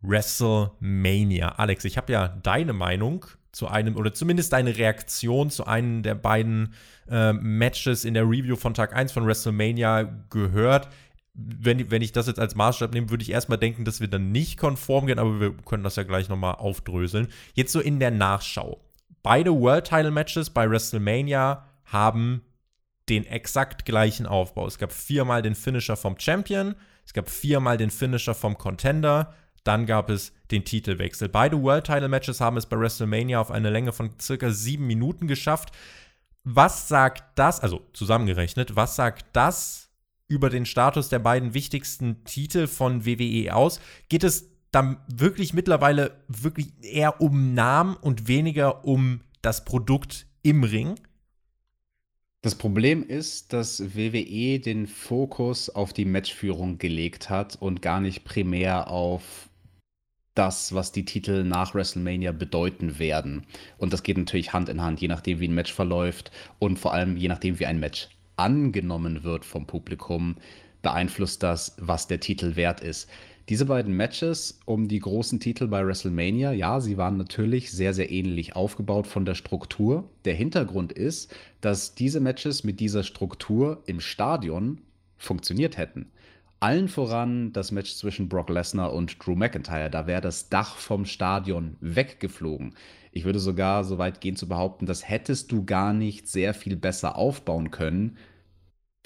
WrestleMania. Alex, ich habe ja deine Meinung zu einem oder zumindest deine Reaktion zu einem der beiden äh, Matches in der Review von Tag 1 von WrestleMania gehört. Wenn, wenn ich das jetzt als Maßstab nehme, würde ich erstmal denken, dass wir dann nicht konform gehen, aber wir können das ja gleich nochmal aufdröseln. Jetzt so in der Nachschau. Beide World Title Matches bei WrestleMania haben den exakt gleichen Aufbau. Es gab viermal den Finisher vom Champion, es gab viermal den Finisher vom Contender, dann gab es den Titelwechsel. Beide World Title Matches haben es bei WrestleMania auf eine Länge von circa sieben Minuten geschafft. Was sagt das, also zusammengerechnet, was sagt das über den Status der beiden wichtigsten Titel von WWE aus? Geht es dann wirklich mittlerweile wirklich eher um Namen und weniger um das Produkt im Ring?
Das Problem ist, dass WWE den Fokus auf die Matchführung gelegt hat und gar nicht primär auf das, was die Titel nach WrestleMania bedeuten werden. Und das geht natürlich Hand in Hand, je nachdem, wie ein Match verläuft und vor allem je nachdem, wie ein Match angenommen wird vom Publikum, beeinflusst das, was der Titel wert ist. Diese beiden Matches um die großen Titel bei WrestleMania, ja, sie waren natürlich sehr, sehr ähnlich aufgebaut von der Struktur. Der Hintergrund ist, dass diese Matches mit dieser Struktur im Stadion funktioniert hätten. Allen voran das Match zwischen Brock Lesnar und Drew McIntyre. Da wäre das Dach vom Stadion weggeflogen. Ich würde sogar so weit gehen zu behaupten, das hättest du gar nicht sehr viel besser aufbauen können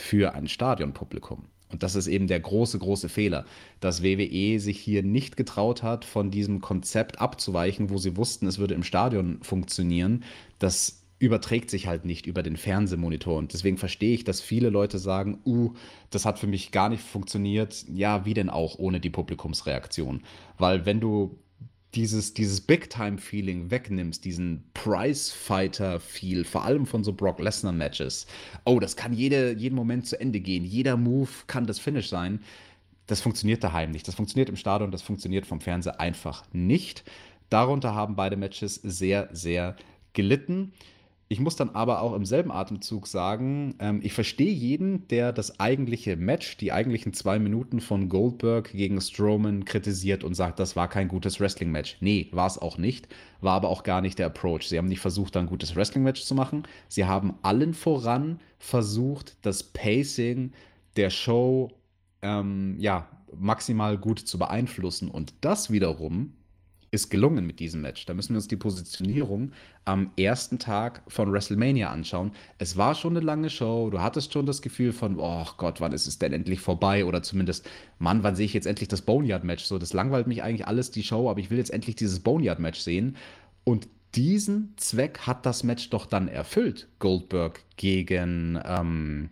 für ein Stadionpublikum. Und das ist eben der große, große Fehler, dass WWE sich hier nicht getraut hat, von diesem Konzept abzuweichen, wo sie wussten, es würde im Stadion funktionieren. Das überträgt sich halt nicht über den Fernsehmonitor. Und deswegen verstehe ich, dass viele Leute sagen, uh, das hat für mich gar nicht funktioniert. Ja, wie denn auch ohne die Publikumsreaktion? Weil wenn du dieses, dieses Big-Time-Feeling wegnimmst, diesen Prize-Fighter-Feel, vor allem von so Brock Lesnar-Matches. Oh, das kann jede, jeden Moment zu Ende gehen. Jeder Move kann das Finish sein. Das funktioniert daheim nicht. Das funktioniert im Stadion, das funktioniert vom Fernseher einfach nicht. Darunter haben beide Matches sehr, sehr gelitten. Ich muss dann aber auch im selben Atemzug sagen, ähm, ich verstehe jeden, der das eigentliche Match, die eigentlichen zwei Minuten von Goldberg gegen Strowman kritisiert und sagt, das war kein gutes Wrestling-Match. Nee, war es auch nicht, war aber auch gar nicht der Approach. Sie haben nicht versucht, ein gutes Wrestling-Match zu machen. Sie haben allen voran versucht, das Pacing der Show ähm, ja, maximal gut zu beeinflussen. Und das wiederum ist gelungen mit diesem Match. Da müssen wir uns die Positionierung am ersten Tag von WrestleMania anschauen. Es war schon eine lange Show. Du hattest schon das Gefühl von, oh Gott, wann ist es denn endlich vorbei? Oder zumindest, Mann, wann sehe ich jetzt endlich das Boneyard-Match? So, das langweilt mich eigentlich alles, die Show, aber ich will jetzt endlich dieses Boneyard-Match sehen. Und diesen Zweck hat das Match doch dann erfüllt. Goldberg gegen, ähm,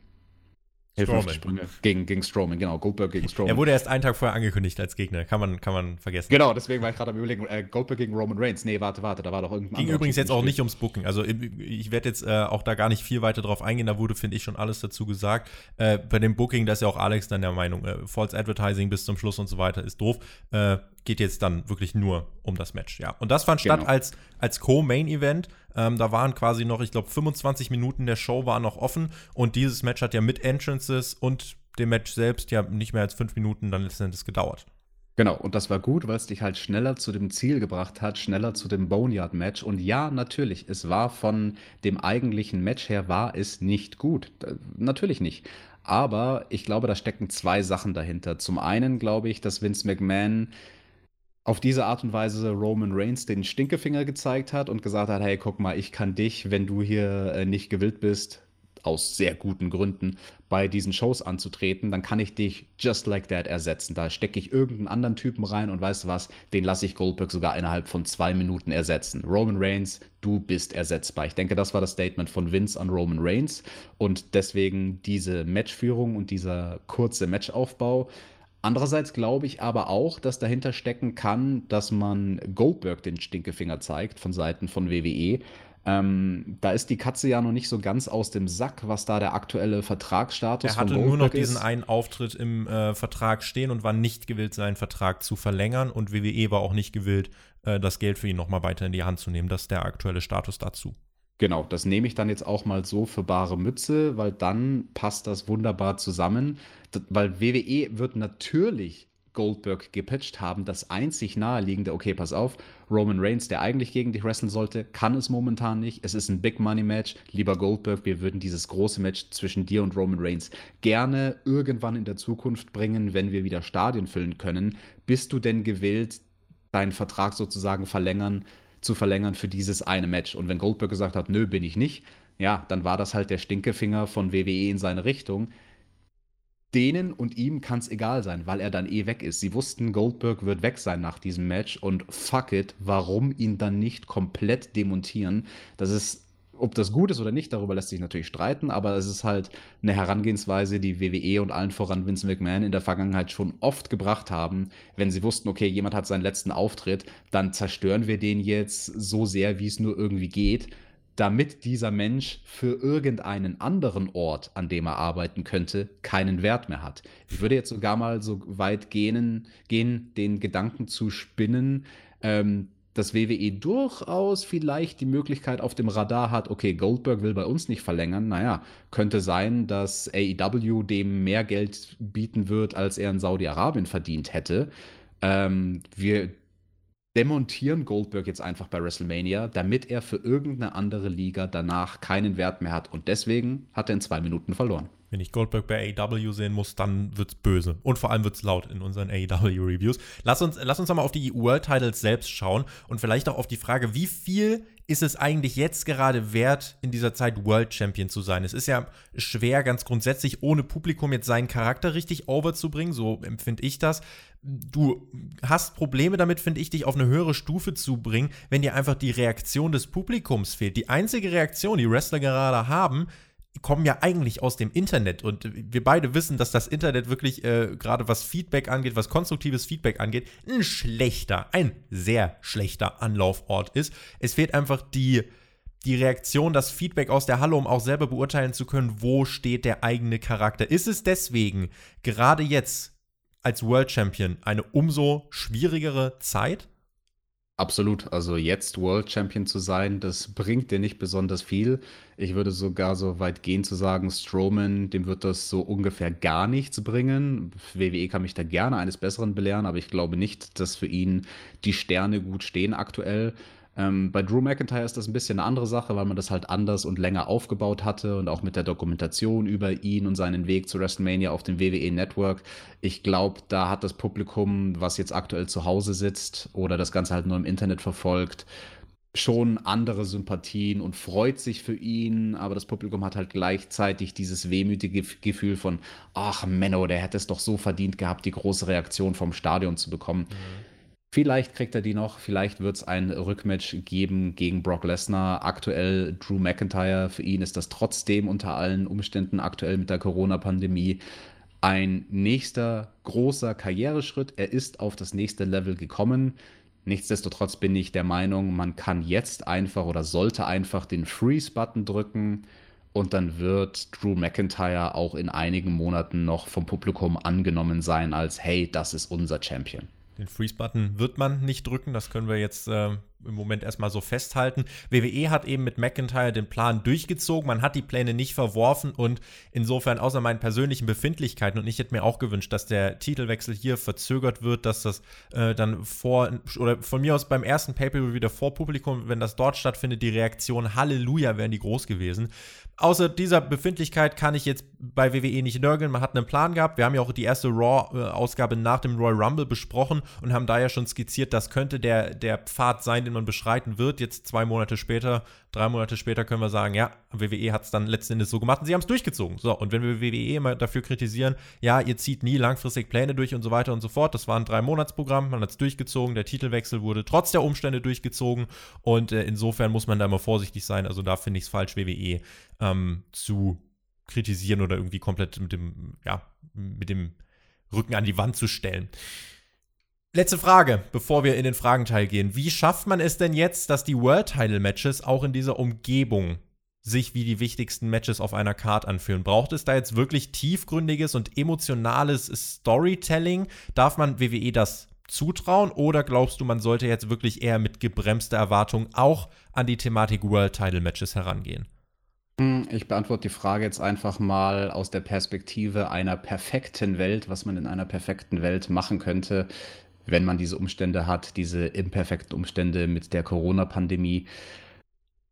Sprünge gegen, gegen Strowman, genau, Goldberg gegen Strowman.
Er wurde erst einen Tag vorher angekündigt als Gegner, kann man, kann man vergessen.
Genau, deswegen war ich gerade am überlegen, äh, Goldberg gegen Roman Reigns. Nee, warte, warte, da war doch irgendein
Ging übrigens jetzt auch nicht ums Booking, also ich werde jetzt äh, auch da gar nicht viel weiter drauf eingehen, da wurde, finde ich, schon alles dazu gesagt. Äh, bei dem Booking, da ist ja auch Alex dann der Meinung, äh, False Advertising bis zum Schluss und so weiter ist doof. Äh, geht jetzt dann wirklich nur um das Match, ja. Und das fand genau. statt als, als Co-Main-Event. Ähm, da waren quasi noch, ich glaube, 25 Minuten der Show waren noch offen und dieses Match hat ja mit Entrances und dem Match selbst ja nicht mehr als fünf Minuten dann letztendlich gedauert.
Genau, und das war gut, weil es dich halt schneller zu dem Ziel gebracht hat, schneller zu dem Boneyard-Match. Und ja, natürlich, es war von dem eigentlichen Match her, war es nicht gut. Natürlich nicht. Aber ich glaube, da stecken zwei Sachen dahinter. Zum einen glaube ich, dass Vince McMahon auf diese Art und Weise Roman Reigns den Stinkefinger gezeigt hat und gesagt hat, hey, guck mal, ich kann dich, wenn du hier äh, nicht gewillt bist, aus sehr guten Gründen, bei diesen Shows anzutreten, dann kann ich dich just like that ersetzen. Da stecke ich irgendeinen anderen Typen rein und weißt du was, den lasse ich Goldberg sogar innerhalb von zwei Minuten ersetzen. Roman Reigns, du bist ersetzbar. Ich denke, das war das Statement von Vince an Roman Reigns und deswegen diese Matchführung und dieser kurze Matchaufbau Andererseits glaube ich aber auch, dass dahinter stecken kann, dass man Goldberg den Stinkefinger zeigt von Seiten von WWE. Ähm, da ist die Katze ja noch nicht so ganz aus dem Sack, was da der aktuelle Vertragsstatus
ist. Er hatte nur noch diesen ist. einen Auftritt im äh, Vertrag stehen und war nicht gewillt, seinen Vertrag zu verlängern. Und WWE war auch nicht gewillt, äh, das Geld für ihn nochmal weiter in die Hand zu nehmen. Das ist der aktuelle Status dazu.
Genau, das nehme ich dann jetzt auch mal so für bare Mütze, weil dann passt das wunderbar zusammen. Weil WWE wird natürlich Goldberg gepatcht haben. Das einzig naheliegende, okay, pass auf, Roman Reigns, der eigentlich gegen dich wresteln sollte, kann es momentan nicht. Es ist ein Big Money Match. Lieber Goldberg, wir würden dieses große Match zwischen dir und Roman Reigns gerne irgendwann in der Zukunft bringen, wenn wir wieder Stadien füllen können. Bist du denn gewillt, deinen Vertrag sozusagen verlängern? zu verlängern für dieses eine Match. Und wenn Goldberg gesagt hat, nö, bin ich nicht, ja, dann war das halt der Stinkefinger von WWE in seine Richtung. Denen und ihm kann es egal sein, weil er dann eh weg ist. Sie wussten, Goldberg wird weg sein nach diesem Match und fuck it, warum ihn dann nicht komplett demontieren? Das ist ob das gut ist oder nicht, darüber lässt sich natürlich streiten, aber es ist halt eine Herangehensweise, die WWE und allen voran Vince McMahon in der Vergangenheit schon oft gebracht haben. Wenn sie wussten, okay, jemand hat seinen letzten Auftritt, dann zerstören wir den jetzt so sehr, wie es nur irgendwie geht, damit dieser Mensch für irgendeinen anderen Ort, an dem er arbeiten könnte, keinen Wert mehr hat. Ich würde jetzt sogar mal so weit gehen, gehen den Gedanken zu spinnen, ähm, dass WWE durchaus vielleicht die Möglichkeit auf dem Radar hat, okay, Goldberg will bei uns nicht verlängern. Naja, könnte sein, dass AEW dem mehr Geld bieten wird, als er in Saudi-Arabien verdient hätte. Ähm, wir demontieren Goldberg jetzt einfach bei WrestleMania, damit er für irgendeine andere Liga danach keinen Wert mehr hat. Und deswegen hat er in zwei Minuten verloren.
Wenn ich Goldberg bei AEW sehen muss, dann wird's böse. Und vor allem wird's laut in unseren AEW-Reviews. Lass uns, lass uns mal auf die World Titles selbst schauen und vielleicht auch auf die Frage, wie viel ist es eigentlich jetzt gerade wert, in dieser Zeit World Champion zu sein? Es ist ja schwer, ganz grundsätzlich ohne Publikum jetzt seinen Charakter richtig overzubringen, so empfinde ich das. Du hast Probleme damit, finde ich, dich auf eine höhere Stufe zu bringen, wenn dir einfach die Reaktion des Publikums fehlt. Die einzige Reaktion, die Wrestler gerade haben, kommen ja eigentlich aus dem Internet und wir beide wissen, dass das Internet wirklich äh, gerade was Feedback angeht, was konstruktives Feedback angeht, ein schlechter, ein sehr schlechter Anlaufort ist. Es fehlt einfach die die Reaktion, das Feedback aus der Halle, um auch selber beurteilen zu können, wo steht der eigene Charakter. Ist es deswegen gerade jetzt als World Champion eine umso schwierigere Zeit?
Absolut. Also jetzt World Champion zu sein, das bringt dir nicht besonders viel. Ich würde sogar so weit gehen zu sagen, Strowman, dem wird das so ungefähr gar nichts bringen. WWE kann mich da gerne eines Besseren belehren, aber ich glaube nicht, dass für ihn die Sterne gut stehen aktuell. Ähm, bei Drew McIntyre ist das ein bisschen eine andere Sache, weil man das halt anders und länger aufgebaut hatte und auch mit der Dokumentation über ihn und seinen Weg zu WrestleMania auf dem WWE Network. Ich glaube, da hat das Publikum, was jetzt aktuell zu Hause sitzt oder das Ganze halt nur im Internet verfolgt, schon andere Sympathien und freut sich für ihn, aber das Publikum hat halt gleichzeitig dieses wehmütige Gefühl von, ach Menno, der hätte es doch so verdient gehabt, die große Reaktion vom Stadion zu bekommen. Mhm Vielleicht kriegt er die noch, vielleicht wird es ein Rückmatch geben gegen Brock Lesnar. Aktuell Drew McIntyre, für ihn ist das trotzdem unter allen Umständen aktuell mit der Corona-Pandemie ein nächster großer Karriereschritt. Er ist auf das nächste Level gekommen. Nichtsdestotrotz bin ich der Meinung, man kann jetzt einfach oder sollte einfach den Freeze-Button drücken und dann wird Drew McIntyre auch in einigen Monaten noch vom Publikum angenommen sein als, hey, das ist unser Champion.
Den Freeze-Button wird man nicht drücken, das können wir jetzt äh, im Moment erstmal so festhalten. WWE hat eben mit McIntyre den Plan durchgezogen, man hat die Pläne nicht verworfen und insofern außer meinen persönlichen Befindlichkeiten und ich hätte mir auch gewünscht, dass der Titelwechsel hier verzögert wird, dass das äh, dann vor oder von mir aus beim ersten Pay-Per-View wieder vor Publikum, wenn das dort stattfindet, die Reaktion Halleluja wären die groß gewesen außer dieser Befindlichkeit kann ich jetzt bei WWE nicht nörgeln. Man hat einen Plan gehabt. Wir haben ja auch die erste Raw-Ausgabe nach dem Royal Rumble besprochen und haben da ja schon skizziert, das könnte der, der Pfad sein, den man beschreiten wird. Jetzt zwei Monate später, drei Monate später können wir sagen, ja, WWE hat es dann letzten Endes so gemacht und sie haben es durchgezogen. So, und wenn wir WWE immer dafür kritisieren, ja, ihr zieht nie langfristig Pläne durch und so weiter und so fort, das war ein Drei-Monats-Programm, man hat es durchgezogen, der Titelwechsel wurde trotz der Umstände durchgezogen und äh, insofern muss man da immer vorsichtig sein. Also da finde ich es falsch, WWE ähm, zu kritisieren oder irgendwie komplett mit dem, ja, mit dem Rücken an die Wand zu stellen. Letzte Frage, bevor wir in den Fragenteil gehen. Wie schafft man es denn jetzt, dass die World Title Matches auch in dieser Umgebung sich wie die wichtigsten Matches auf einer Card anfühlen? Braucht es da jetzt wirklich tiefgründiges und emotionales Storytelling? Darf man WWE das zutrauen oder glaubst du, man sollte jetzt wirklich eher mit gebremster Erwartung auch an die Thematik World Title Matches herangehen?
Hm, ich beantworte die Frage jetzt einfach mal aus der Perspektive einer perfekten Welt, was man in einer perfekten Welt machen könnte, wenn man diese Umstände hat, diese imperfekten Umstände mit der Corona-Pandemie.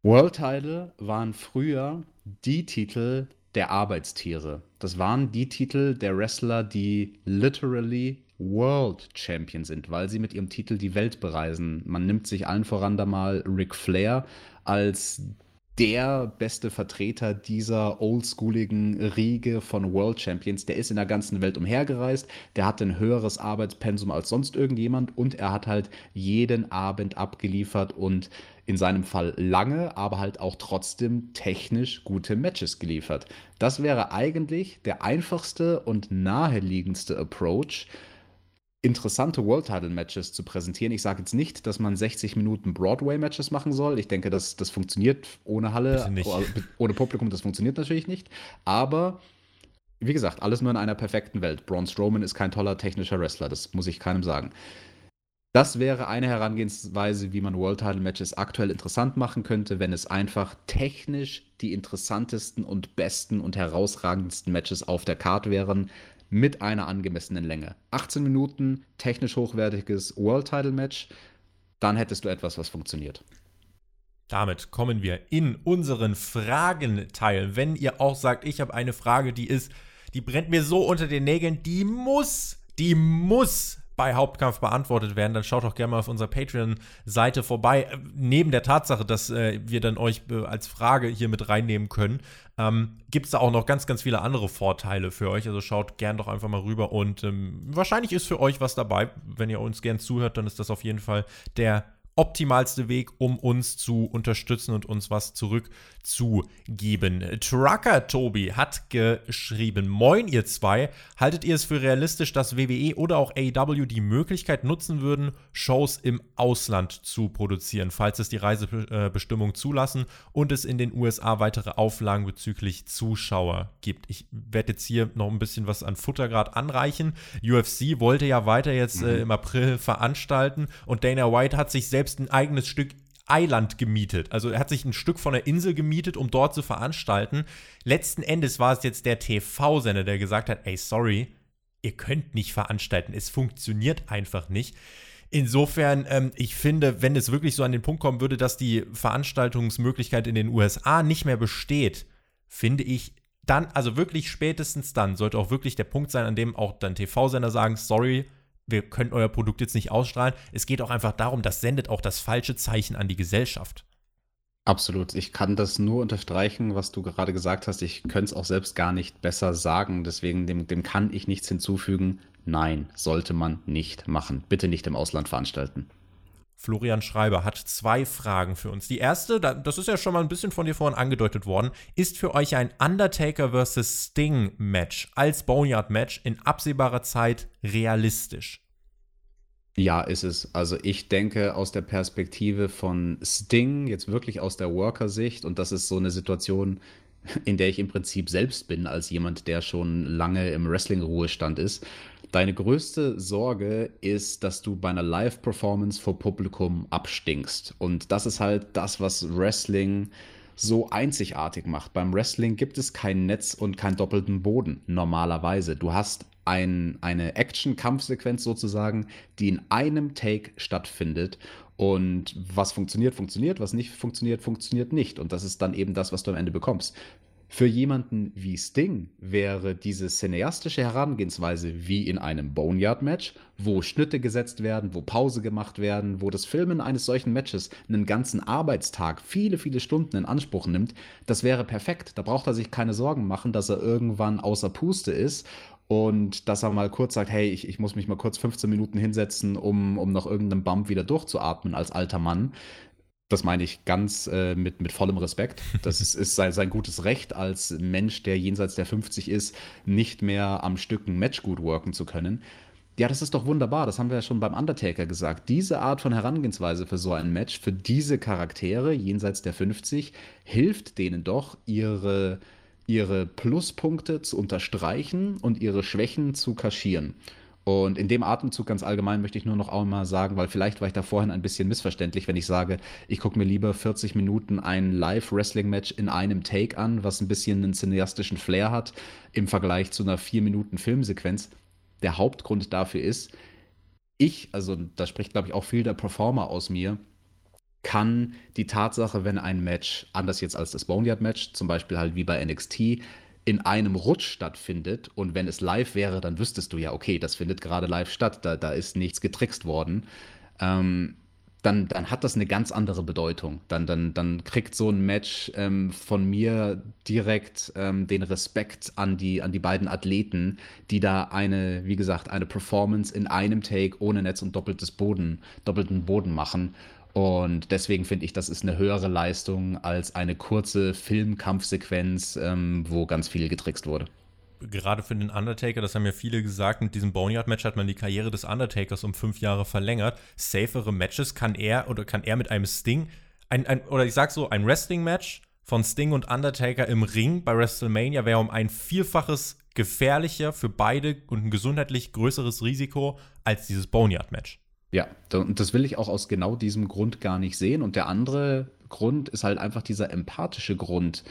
World Title waren früher die Titel der Arbeitstiere. Das waren die Titel der Wrestler, die literally World Champion sind, weil sie mit ihrem Titel die Welt bereisen. Man nimmt sich allen voran da mal Ric Flair als der beste Vertreter dieser oldschooligen Riege von World Champions. Der ist in der ganzen Welt umhergereist, der hat ein höheres Arbeitspensum als sonst irgendjemand und er hat halt jeden Abend abgeliefert und in seinem Fall lange, aber halt auch trotzdem technisch gute Matches geliefert. Das wäre eigentlich der einfachste und naheliegendste Approach, interessante World Title Matches zu präsentieren. Ich sage jetzt nicht, dass man 60 Minuten Broadway Matches machen soll. Ich denke, das, das funktioniert ohne Halle, ohne Publikum, das funktioniert natürlich nicht. Aber wie gesagt, alles nur in einer perfekten Welt. Braun Strowman ist kein toller technischer Wrestler, das muss ich keinem sagen. Das wäre eine Herangehensweise, wie man World Title Matches aktuell interessant machen könnte, wenn es einfach technisch die interessantesten und besten und herausragendsten Matches auf der Card wären mit einer angemessenen Länge. 18 Minuten, technisch hochwertiges World Title Match, dann hättest du etwas, was funktioniert.
Damit kommen wir in unseren Fragenteil. Wenn ihr auch sagt, ich habe eine Frage, die ist, die brennt mir so unter den Nägeln, die muss, die muss bei Hauptkampf beantwortet werden, dann schaut doch gerne mal auf unserer Patreon-Seite vorbei. Äh, neben der Tatsache, dass äh, wir dann euch äh, als Frage hier mit reinnehmen können, ähm, gibt es da auch noch ganz, ganz viele andere Vorteile für euch. Also schaut gern doch einfach mal rüber und ähm, wahrscheinlich ist für euch was dabei. Wenn ihr uns gern zuhört, dann ist das auf jeden Fall der optimalste Weg, um uns zu unterstützen und uns was zurückzugeben. Trucker Tobi hat geschrieben: Moin, ihr zwei. Haltet ihr es für realistisch, dass WWE oder auch AEW die Möglichkeit nutzen würden, Shows im Ausland zu produzieren, falls es die Reisebestimmungen zulassen und es in den USA weitere Auflagen bezüglich Zuschauer gibt? Ich werde jetzt hier noch ein bisschen was an Futter gerade anreichen. UFC wollte ja weiter jetzt äh, mhm. im April veranstalten und Dana White hat sich selbst selbst ein eigenes Stück Eiland gemietet. Also er hat sich ein Stück von der Insel gemietet, um dort zu veranstalten. Letzten Endes war es jetzt der TV-Sender, der gesagt hat, ey, sorry, ihr könnt nicht veranstalten. Es funktioniert einfach nicht. Insofern, ähm, ich finde, wenn es wirklich so an den Punkt kommen würde, dass die Veranstaltungsmöglichkeit in den USA nicht mehr besteht, finde ich dann, also wirklich spätestens dann, sollte auch wirklich der Punkt sein, an dem auch dann TV-Sender sagen, sorry, wir können euer Produkt jetzt nicht ausstrahlen. Es geht auch einfach darum, das sendet auch das falsche Zeichen an die Gesellschaft.
Absolut. Ich kann das nur unterstreichen, was du gerade gesagt hast. Ich könnte es auch selbst gar nicht besser sagen. Deswegen, dem, dem kann ich nichts hinzufügen. Nein, sollte man nicht machen. Bitte nicht im Ausland veranstalten.
Florian Schreiber hat zwei Fragen für uns. Die erste, das ist ja schon mal ein bisschen von dir vorhin angedeutet worden, ist für euch ein Undertaker vs. Sting Match als Boneyard Match in absehbarer Zeit realistisch?
Ja, ist es. Also ich denke aus der Perspektive von Sting, jetzt wirklich aus der Worker-Sicht, und das ist so eine Situation, in der ich im Prinzip selbst bin, als jemand, der schon lange im Wrestling-Ruhestand ist. Deine größte Sorge ist, dass du bei einer Live-Performance vor Publikum abstinkst. Und das ist halt das, was Wrestling so einzigartig macht. Beim Wrestling gibt es kein Netz und keinen doppelten Boden normalerweise. Du hast ein, eine Action-Kampfsequenz sozusagen, die in einem Take stattfindet. Und was funktioniert, funktioniert, was nicht funktioniert, funktioniert nicht. Und das ist dann eben das, was du am Ende bekommst. Für jemanden wie Sting wäre diese cineastische Herangehensweise wie in einem Boneyard-Match, wo Schnitte gesetzt werden, wo Pause gemacht werden, wo das Filmen eines solchen Matches einen ganzen Arbeitstag, viele, viele Stunden in Anspruch nimmt, das wäre perfekt. Da braucht er sich keine Sorgen machen, dass er irgendwann außer Puste ist und dass er mal kurz sagt, hey, ich, ich muss mich mal kurz 15 Minuten hinsetzen, um, um noch irgendeinen Bump wieder durchzuatmen als alter Mann. Das meine ich ganz äh, mit, mit vollem Respekt. Das ist, ist sein, sein, gutes Recht als Mensch, der jenseits der 50 ist, nicht mehr am Stück ein Match gut worken zu können. Ja, das ist doch wunderbar. Das haben wir ja schon beim Undertaker gesagt. Diese Art von Herangehensweise für so ein Match, für diese Charaktere jenseits der 50, hilft denen doch, ihre, ihre Pluspunkte zu unterstreichen und ihre Schwächen zu kaschieren. Und in dem Atemzug ganz allgemein möchte ich nur noch einmal sagen, weil vielleicht war ich da vorhin ein bisschen missverständlich, wenn ich sage, ich gucke mir lieber 40 Minuten ein Live-Wrestling-Match in einem Take an, was ein bisschen einen cineastischen Flair hat, im Vergleich zu einer 4 Minuten Filmsequenz. Der Hauptgrund dafür ist, ich, also da spricht glaube ich auch viel der Performer aus mir, kann die Tatsache, wenn ein Match, anders jetzt als das Boneyard-Match, zum Beispiel halt wie bei NXT, in einem Rutsch stattfindet und wenn es live wäre, dann wüsstest du ja, okay, das findet gerade live statt, da, da ist nichts getrickst worden, ähm, dann, dann hat das eine ganz andere Bedeutung. Dann, dann, dann kriegt so ein Match ähm, von mir direkt ähm, den Respekt an die, an die beiden Athleten, die da eine, wie gesagt, eine Performance in einem Take ohne Netz und doppeltes Boden, doppelten Boden machen. Und deswegen finde ich, das ist eine höhere Leistung als eine kurze Filmkampfsequenz, ähm, wo ganz viel getrickst wurde.
Gerade für den Undertaker, das haben ja viele gesagt, mit diesem Boneyard-Match hat man die Karriere des Undertakers um fünf Jahre verlängert. Safere Matches kann er oder kann er mit einem Sting, ein, ein, oder ich sag so, ein Wrestling-Match von Sting und Undertaker im Ring bei WrestleMania wäre um ein Vielfaches gefährlicher für beide und ein gesundheitlich größeres Risiko als dieses Boneyard-Match.
Ja, und das will ich auch aus genau diesem Grund gar nicht sehen. Und der andere Grund ist halt einfach dieser empathische Grund.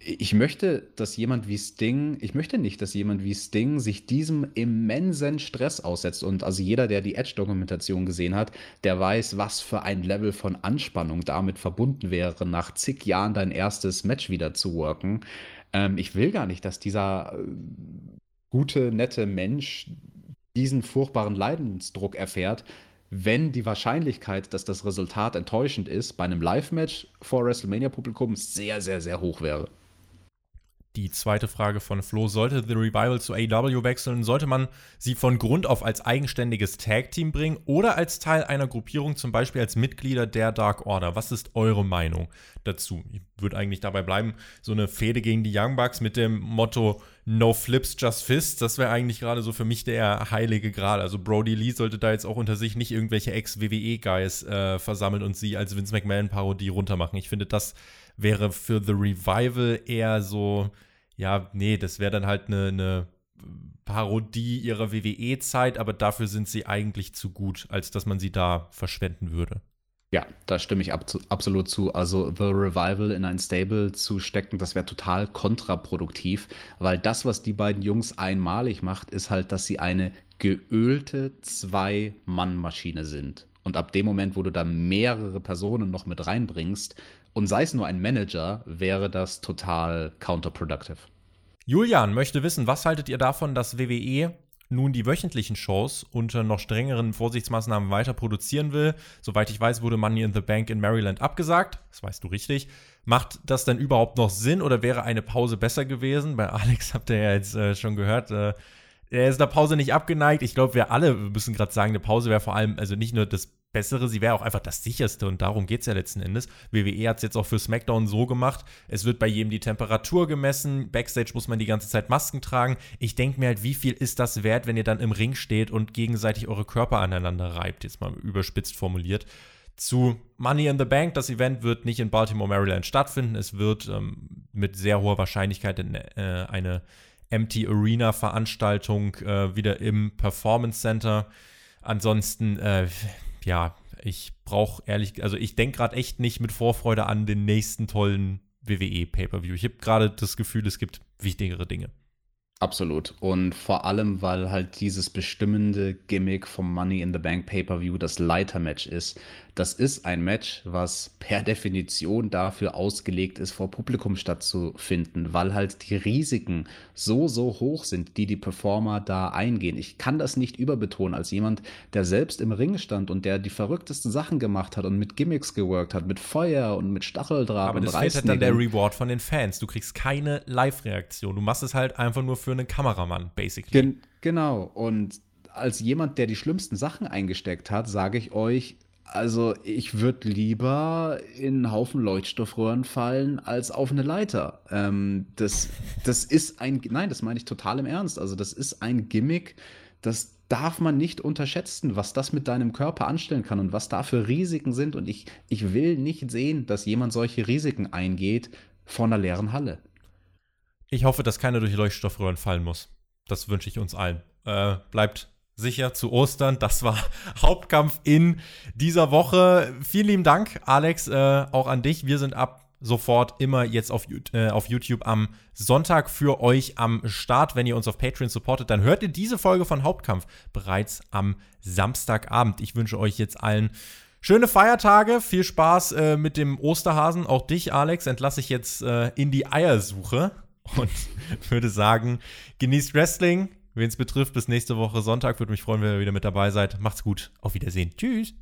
Ich möchte, dass jemand wie Sting, ich möchte nicht, dass jemand wie Sting sich diesem immensen Stress aussetzt. Und also jeder, der die Edge-Dokumentation gesehen hat, der weiß, was für ein Level von Anspannung damit verbunden wäre, nach zig Jahren dein erstes Match wieder zu worken. Ähm, ich will gar nicht, dass dieser äh, gute, nette Mensch diesen furchtbaren Leidensdruck erfährt, wenn die Wahrscheinlichkeit, dass das Resultat enttäuschend ist, bei einem Live-Match vor WrestleMania-Publikum sehr, sehr, sehr hoch wäre.
Die zweite Frage von Flo: Sollte The Revival zu AEW wechseln, sollte man sie von Grund auf als eigenständiges Tag-Team bringen oder als Teil einer Gruppierung, zum Beispiel als Mitglieder der Dark Order? Was ist eure Meinung dazu? Ich würde eigentlich dabei bleiben, so eine Fehde gegen die Young Bucks mit dem Motto No Flips, Just Fists, das wäre eigentlich gerade so für mich der heilige Gral. Also Brody Lee sollte da jetzt auch unter sich nicht irgendwelche Ex-WWE-Guys äh, versammeln und sie als Vince McMahon-Parodie runtermachen. Ich finde, das wäre für The Revival eher so, ja, nee, das wäre dann halt eine, eine Parodie ihrer WWE-Zeit, aber dafür sind sie eigentlich zu gut, als dass man sie da verschwenden würde.
Ja, da stimme ich ab, absolut zu. Also The Revival in ein Stable zu stecken, das wäre total kontraproduktiv, weil das, was die beiden Jungs einmalig macht, ist halt, dass sie eine geölte Zwei-Mann-Maschine sind. Und ab dem Moment, wo du da mehrere Personen noch mit reinbringst, und sei es nur ein Manager, wäre das total counterproductive.
Julian möchte wissen, was haltet ihr davon, dass WWE nun die wöchentlichen Shows unter noch strengeren Vorsichtsmaßnahmen weiter produzieren will. Soweit ich weiß, wurde Money in the Bank in Maryland abgesagt. Das weißt du richtig. Macht das denn überhaupt noch Sinn oder wäre eine Pause besser gewesen? Bei Alex habt ihr ja jetzt äh, schon gehört, äh, er ist der Pause nicht abgeneigt. Ich glaube, wir alle müssen gerade sagen, eine Pause wäre vor allem, also nicht nur das Bessere, sie wäre auch einfach das sicherste und darum geht es ja letzten Endes. WWE hat es jetzt auch für SmackDown so gemacht, es wird bei jedem die Temperatur gemessen, Backstage muss man die ganze Zeit Masken tragen. Ich denke mir halt, wie viel ist das wert, wenn ihr dann im Ring steht und gegenseitig eure Körper aneinander reibt, jetzt mal überspitzt formuliert. Zu Money in the Bank, das Event wird nicht in Baltimore, Maryland stattfinden, es wird ähm, mit sehr hoher Wahrscheinlichkeit in, äh, eine Empty Arena Veranstaltung äh, wieder im Performance Center. Ansonsten, äh, ja, ich brauche ehrlich, also ich denke gerade echt nicht mit Vorfreude an den nächsten tollen WWE Pay-per-View. Ich habe gerade das Gefühl, es gibt wichtigere Dinge.
Absolut. Und vor allem, weil halt dieses bestimmende Gimmick vom Money in the Bank Pay-per-View das Leitermatch ist. Das ist ein Match, was per Definition dafür ausgelegt ist, vor Publikum stattzufinden, weil halt die Risiken so, so hoch sind, die die Performer da eingehen. Ich kann das nicht überbetonen als jemand, der selbst im Ring stand und der die verrücktesten Sachen gemacht hat und mit Gimmicks geworkt hat, mit Feuer und mit Stacheldraht
Aber
und
das fehlt halt dann der Reward von den Fans. Du kriegst keine Live-Reaktion. Du machst es halt einfach nur für einen Kameramann, basically.
Gen genau. Und als jemand, der die schlimmsten Sachen eingesteckt hat, sage ich euch, also ich würde lieber in einen Haufen Leuchtstoffröhren fallen als auf eine Leiter. Ähm, das, das ist ein, nein, das meine ich total im Ernst. Also das ist ein Gimmick, das darf man nicht unterschätzen, was das mit deinem Körper anstellen kann und was da für Risiken sind. Und ich, ich will nicht sehen, dass jemand solche Risiken eingeht vor einer leeren Halle.
Ich hoffe, dass keiner durch Leuchtstoffröhren fallen muss. Das wünsche ich uns allen. Äh, bleibt sicher zu Ostern. Das war Hauptkampf in dieser Woche. Vielen lieben Dank, Alex, äh, auch an dich. Wir sind ab sofort immer jetzt auf, äh, auf YouTube am Sonntag für euch am Start. Wenn ihr uns auf Patreon supportet, dann hört ihr diese Folge von Hauptkampf bereits am Samstagabend. Ich wünsche euch jetzt allen schöne Feiertage, viel Spaß äh, mit dem Osterhasen. Auch dich, Alex, entlasse ich jetzt äh, in die Eiersuche und würde sagen, genießt Wrestling, Wen es betrifft, bis nächste Woche Sonntag. Würde mich freuen, wenn ihr wieder mit dabei seid. Macht's gut. Auf Wiedersehen. Tschüss.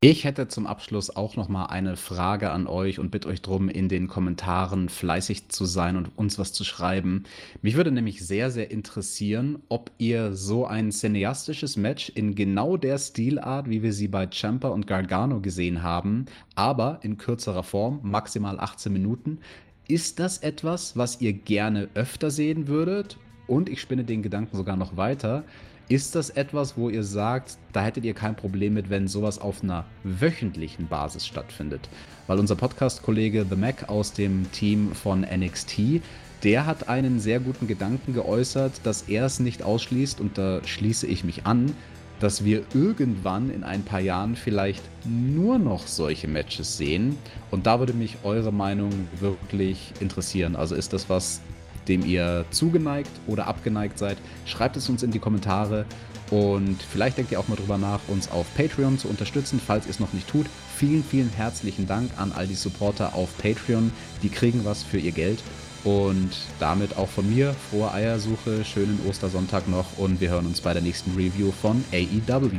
Ich hätte zum Abschluss auch noch mal eine Frage an euch und bitte euch darum, in den Kommentaren fleißig zu sein und uns was zu schreiben. Mich würde nämlich sehr, sehr interessieren, ob ihr so ein cineastisches Match in genau der Stilart, wie wir sie bei Champa und Gargano gesehen haben, aber in kürzerer Form, maximal 18 Minuten, ist das etwas, was ihr gerne öfter sehen würdet? Und ich spinne den Gedanken sogar noch weiter. Ist das etwas, wo ihr sagt, da hättet ihr kein Problem mit, wenn sowas auf einer wöchentlichen Basis stattfindet? Weil unser Podcast-Kollege The Mac aus dem Team von NXT, der hat einen sehr guten Gedanken geäußert, dass er es nicht ausschließt, und da schließe ich mich an, dass wir irgendwann in ein paar Jahren vielleicht nur noch solche Matches sehen. Und da würde mich eure Meinung wirklich interessieren. Also ist das was, dem ihr zugeneigt oder abgeneigt seid. Schreibt es uns in die Kommentare und vielleicht denkt ihr auch mal drüber nach, uns auf Patreon zu unterstützen, falls ihr es noch nicht tut. Vielen, vielen herzlichen Dank an all die Supporter auf Patreon. Die kriegen was für ihr Geld. Und damit auch von mir frohe Eiersuche, schönen Ostersonntag noch und wir hören uns bei der nächsten Review von AEW.